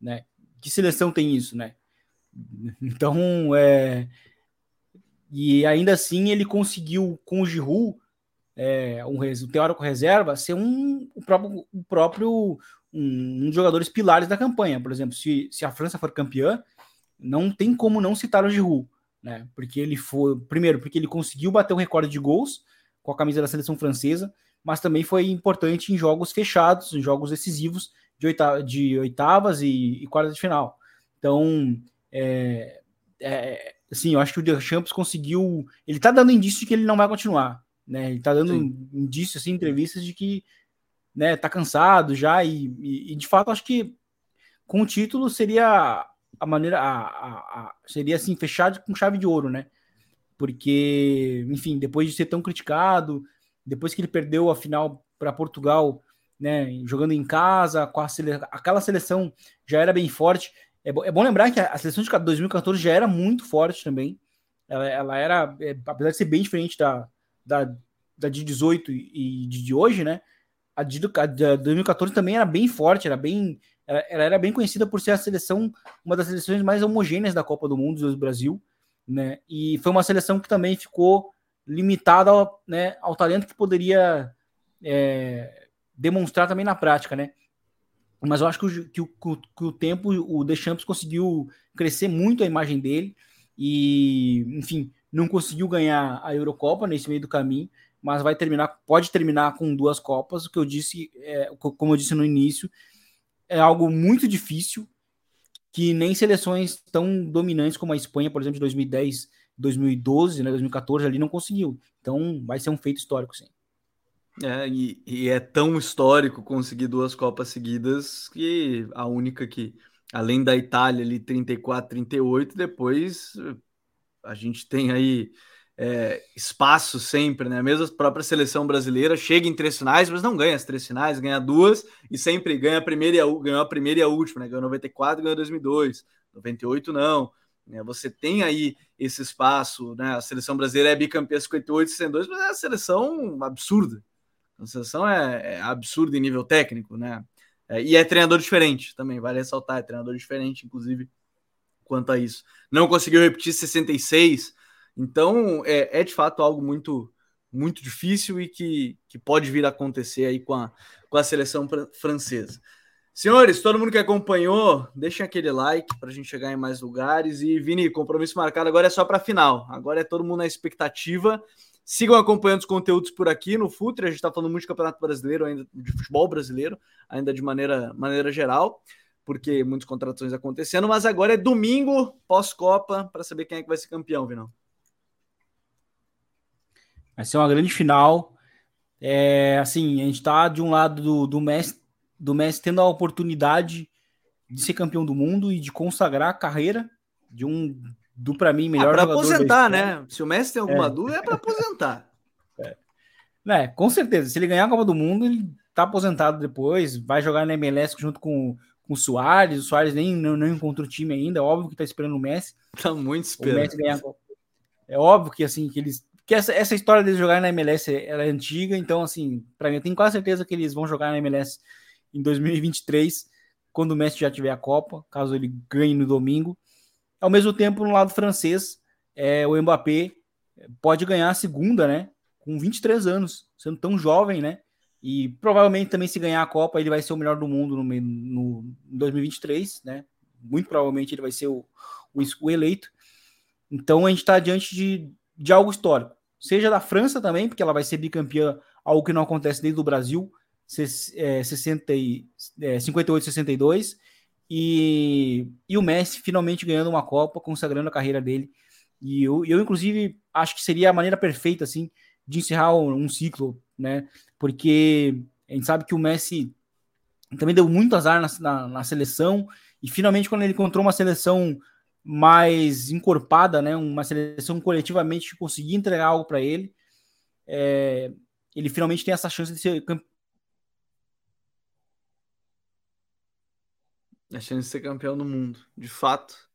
né? Que seleção tem isso, né? [LAUGHS] Então, é, e ainda assim ele conseguiu, com o Giroud, é, um, um teórico reserva, ser um, o próprio, o próprio um, um dos jogadores pilares da campanha. Por exemplo, se, se a França for campeã, não tem como não citar o Giroud, né? Porque ele foi, primeiro, porque ele conseguiu bater o recorde de gols com a camisa da seleção francesa, mas também foi importante em jogos fechados, em jogos decisivos de, oitava, de oitavas e, e quartas de final. Então, é, é, assim, eu acho que o Deschamps conseguiu. Ele tá dando indício de que ele não vai continuar, né? Ele tá dando Sim. indício, assim, entrevistas de que, né, tá cansado já e, e, e, de fato acho que com o título seria a maneira, a, a, a, seria assim fechado com chave de ouro, né? Porque, enfim, depois de ser tão criticado, depois que ele perdeu a final para Portugal, né, jogando em casa, com a sele... aquela seleção já era bem forte. É, bo é bom lembrar que a seleção de 2014 já era muito forte também. Ela, ela era, é, apesar de ser bem diferente da, da, da de 18 e de, de hoje, né? A de, a de 2014 também era bem forte, era bem, ela, ela, era bem conhecida por ser a seleção, uma das seleções mais homogêneas da Copa do Mundo do Brasil, né? E foi uma seleção que também ficou limitada ao, né, ao talento que poderia é, demonstrar também na prática, né? Mas eu acho que o, que, o, que o tempo, o Deschamps conseguiu crescer muito a imagem dele e, enfim, não conseguiu ganhar a Eurocopa nesse meio do caminho, mas vai terminar, pode terminar com duas Copas. O que eu disse, é, como eu disse no início, é algo muito difícil que nem seleções tão dominantes como a Espanha, por exemplo, de 2010, 2012, né, 2014 ali não conseguiu. Então, vai ser um feito histórico, sim.
É, e, e, é tão histórico conseguir duas Copas seguidas que a única que, além da Itália ali 34, 38, depois a gente tem aí é, espaço sempre, né? Mesmo a própria seleção brasileira chega em três finais, mas não ganha as três finais, ganha duas e sempre ganha a primeira e a, ganhou a primeira e a última, né? Ganhou 94 ganhou 2002, 98 não. Né? Você tem aí esse espaço, né? A seleção brasileira é bicampeã 58, 62, mas é uma seleção absurda a seleção é, é absurda em nível técnico, né? É, e é treinador diferente também, vale ressaltar, é treinador diferente, inclusive, quanto a isso. Não conseguiu repetir 66 Então, é, é de fato algo muito muito difícil e que, que pode vir a acontecer aí com a, com a seleção francesa. Senhores, todo mundo que acompanhou, deixem aquele like para a gente chegar em mais lugares. E Vini, compromisso marcado agora é só para final. Agora é todo mundo na expectativa. Sigam acompanhando os conteúdos por aqui no Futre. A gente está falando muito de campeonato brasileiro, ainda de futebol brasileiro, ainda de maneira, maneira geral porque muitas contratações acontecendo, mas agora é domingo, pós-Copa, para saber quem é que vai ser campeão, Vinão.
Vai ser uma grande final. É, assim, a gente está de um lado do, do, Messi, do Messi tendo a oportunidade de ser campeão do mundo e de consagrar a carreira de um do para mim melhor
ah, para aposentar, né? Se o Messi tem alguma é. dúvida é para aposentar. [LAUGHS]
É. é. com certeza. Se ele ganhar a Copa do Mundo, ele tá aposentado depois, vai jogar na MLS junto com com o Soares. O Soares nem não, não encontrou o time ainda. É óbvio que tá esperando o Messi.
Tá muito esperando.
Ganhar... É óbvio que assim, que eles. Que essa, essa história deles jogar na MLS ela é antiga, então, assim, para mim, eu tenho quase certeza que eles vão jogar na MLS em 2023, quando o Messi já tiver a Copa, caso ele ganhe no domingo. Ao mesmo tempo, no lado francês, é, o Mbappé pode ganhar a segunda, né? Com 23 anos, sendo tão jovem, né? E provavelmente também, se ganhar a Copa, ele vai ser o melhor do mundo no, no 2023, né? Muito provavelmente ele vai ser o, o, o eleito. Então a gente está diante de, de algo histórico. Seja da França também, porque ela vai ser bicampeã, algo que não acontece desde o Brasil, é, 60 e, é, 58 62. E, e o Messi finalmente ganhando uma Copa, consagrando a carreira dele. E eu, eu, inclusive, acho que seria a maneira perfeita, assim, de encerrar um, ciclo, né? porque a gente sabe que o Messi também deu muito azar na, na, na seleção, e finalmente, quando ele encontrou uma seleção mais encorpada, né, uma seleção coletivamente que conseguia entregar algo para ele, é, ele finalmente tem essa chance de ser
A chance de ser campeão do mundo, de fato.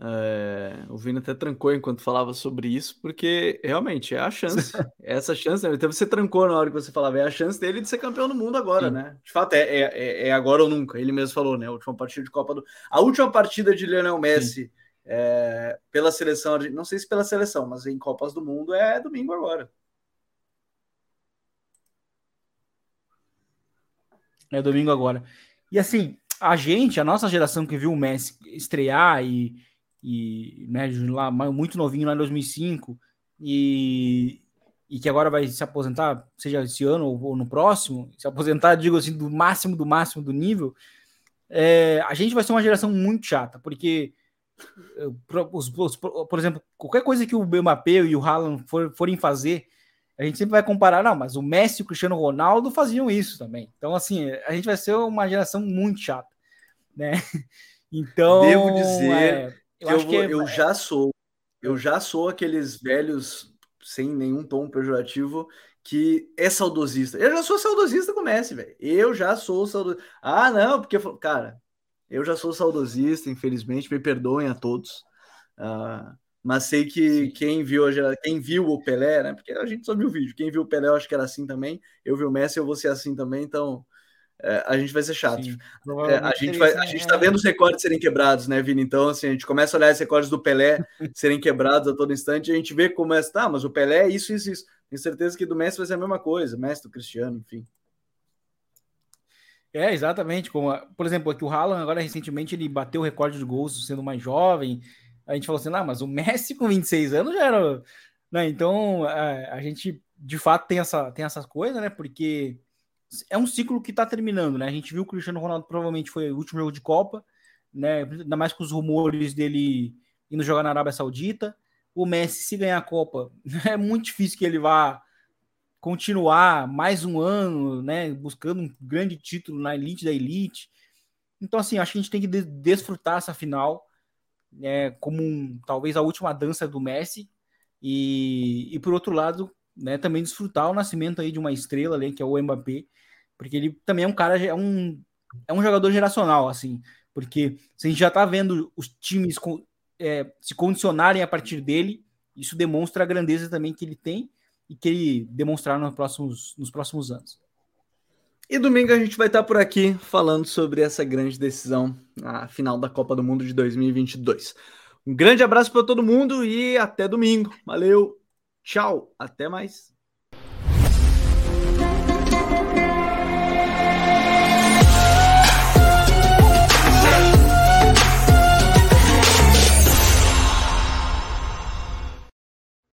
É, o Vini até trancou enquanto falava sobre isso, porque realmente é a chance. [LAUGHS] Essa chance, né? então você trancou na hora que você falava, é a chance dele de ser campeão do mundo agora, Sim. né? De fato, é, é, é, agora ou nunca. Ele mesmo falou, né? A última partida de Copa do. A última partida de Lionel Messi é, pela seleção, não sei se pela seleção, mas em Copas do Mundo é domingo agora.
É domingo agora. E assim, a gente, a nossa geração que viu o Messi estrear e e né, lá muito novinho lá em 2005 e, e que agora vai se aposentar, seja esse ano ou, ou no próximo, se aposentar, digo assim, do máximo do máximo do nível, é, a gente vai ser uma geração muito chata, porque eh, os, os, por exemplo, qualquer coisa que o Mbappé e o Haaland for, forem fazer, a gente sempre vai comparar, não, mas o Messi e o Cristiano Ronaldo faziam isso também. Então, assim, a gente vai ser uma geração muito chata, né? [LAUGHS] Então,
devo dizer, é, eu, eu, vou, é... eu já sou, eu já sou aqueles velhos sem nenhum tom pejorativo que é saudosista. Eu já sou saudosista com o Messi, velho. Eu já sou saudosista. Ah, não, porque, cara, eu já sou saudosista, infelizmente, me perdoem a todos. Uh, mas sei que quem viu, quem viu o Pelé, né? Porque a gente só viu o vídeo. Quem viu o Pelé, eu acho que era assim também. Eu vi o Messi, eu vou ser assim também. Então, é, a gente vai ser chato. É, a gente vai, a gente tá vendo os recordes serem quebrados, né, Vini? Então, assim, a gente começa a olhar os recordes do Pelé [LAUGHS] serem quebrados a todo instante, e a gente vê como é, tá, mas o Pelé é isso, isso, isso. Tenho certeza que do Messi vai ser a mesma coisa, Messi do Cristiano, enfim.
É, exatamente. Como, por exemplo, aqui o Haaland, agora recentemente, ele bateu o recorde de gols sendo mais jovem. A gente falou assim, ah, mas o Messi com 26 anos já era. Né? Então, a, é, a gente de fato tem, essa, tem essas coisas, né? Porque é um ciclo que está terminando, né? A gente viu que o Cristiano Ronaldo provavelmente foi o último jogo de Copa, né? Ainda mais com os rumores dele indo jogar na Arábia Saudita. O Messi, se ganhar a Copa, [LAUGHS] é muito difícil que ele vá continuar mais um ano, né? Buscando um grande título na elite da elite. Então, assim, acho que a gente tem que desfrutar essa final, né? Como um, talvez a última dança do Messi. E, e por outro lado, né, também desfrutar o nascimento aí de uma estrela ali, que é o Mbappé, porque ele também é um cara, é um, é um jogador geracional, assim, porque se a gente já tá vendo os times é, se condicionarem a partir dele, isso demonstra a grandeza também que ele tem e que ele demonstrar nos próximos, nos próximos anos.
E domingo a gente vai estar por aqui falando sobre essa grande decisão, a final da Copa do Mundo de 2022. Um grande abraço para todo mundo e até domingo. Valeu, tchau, até mais.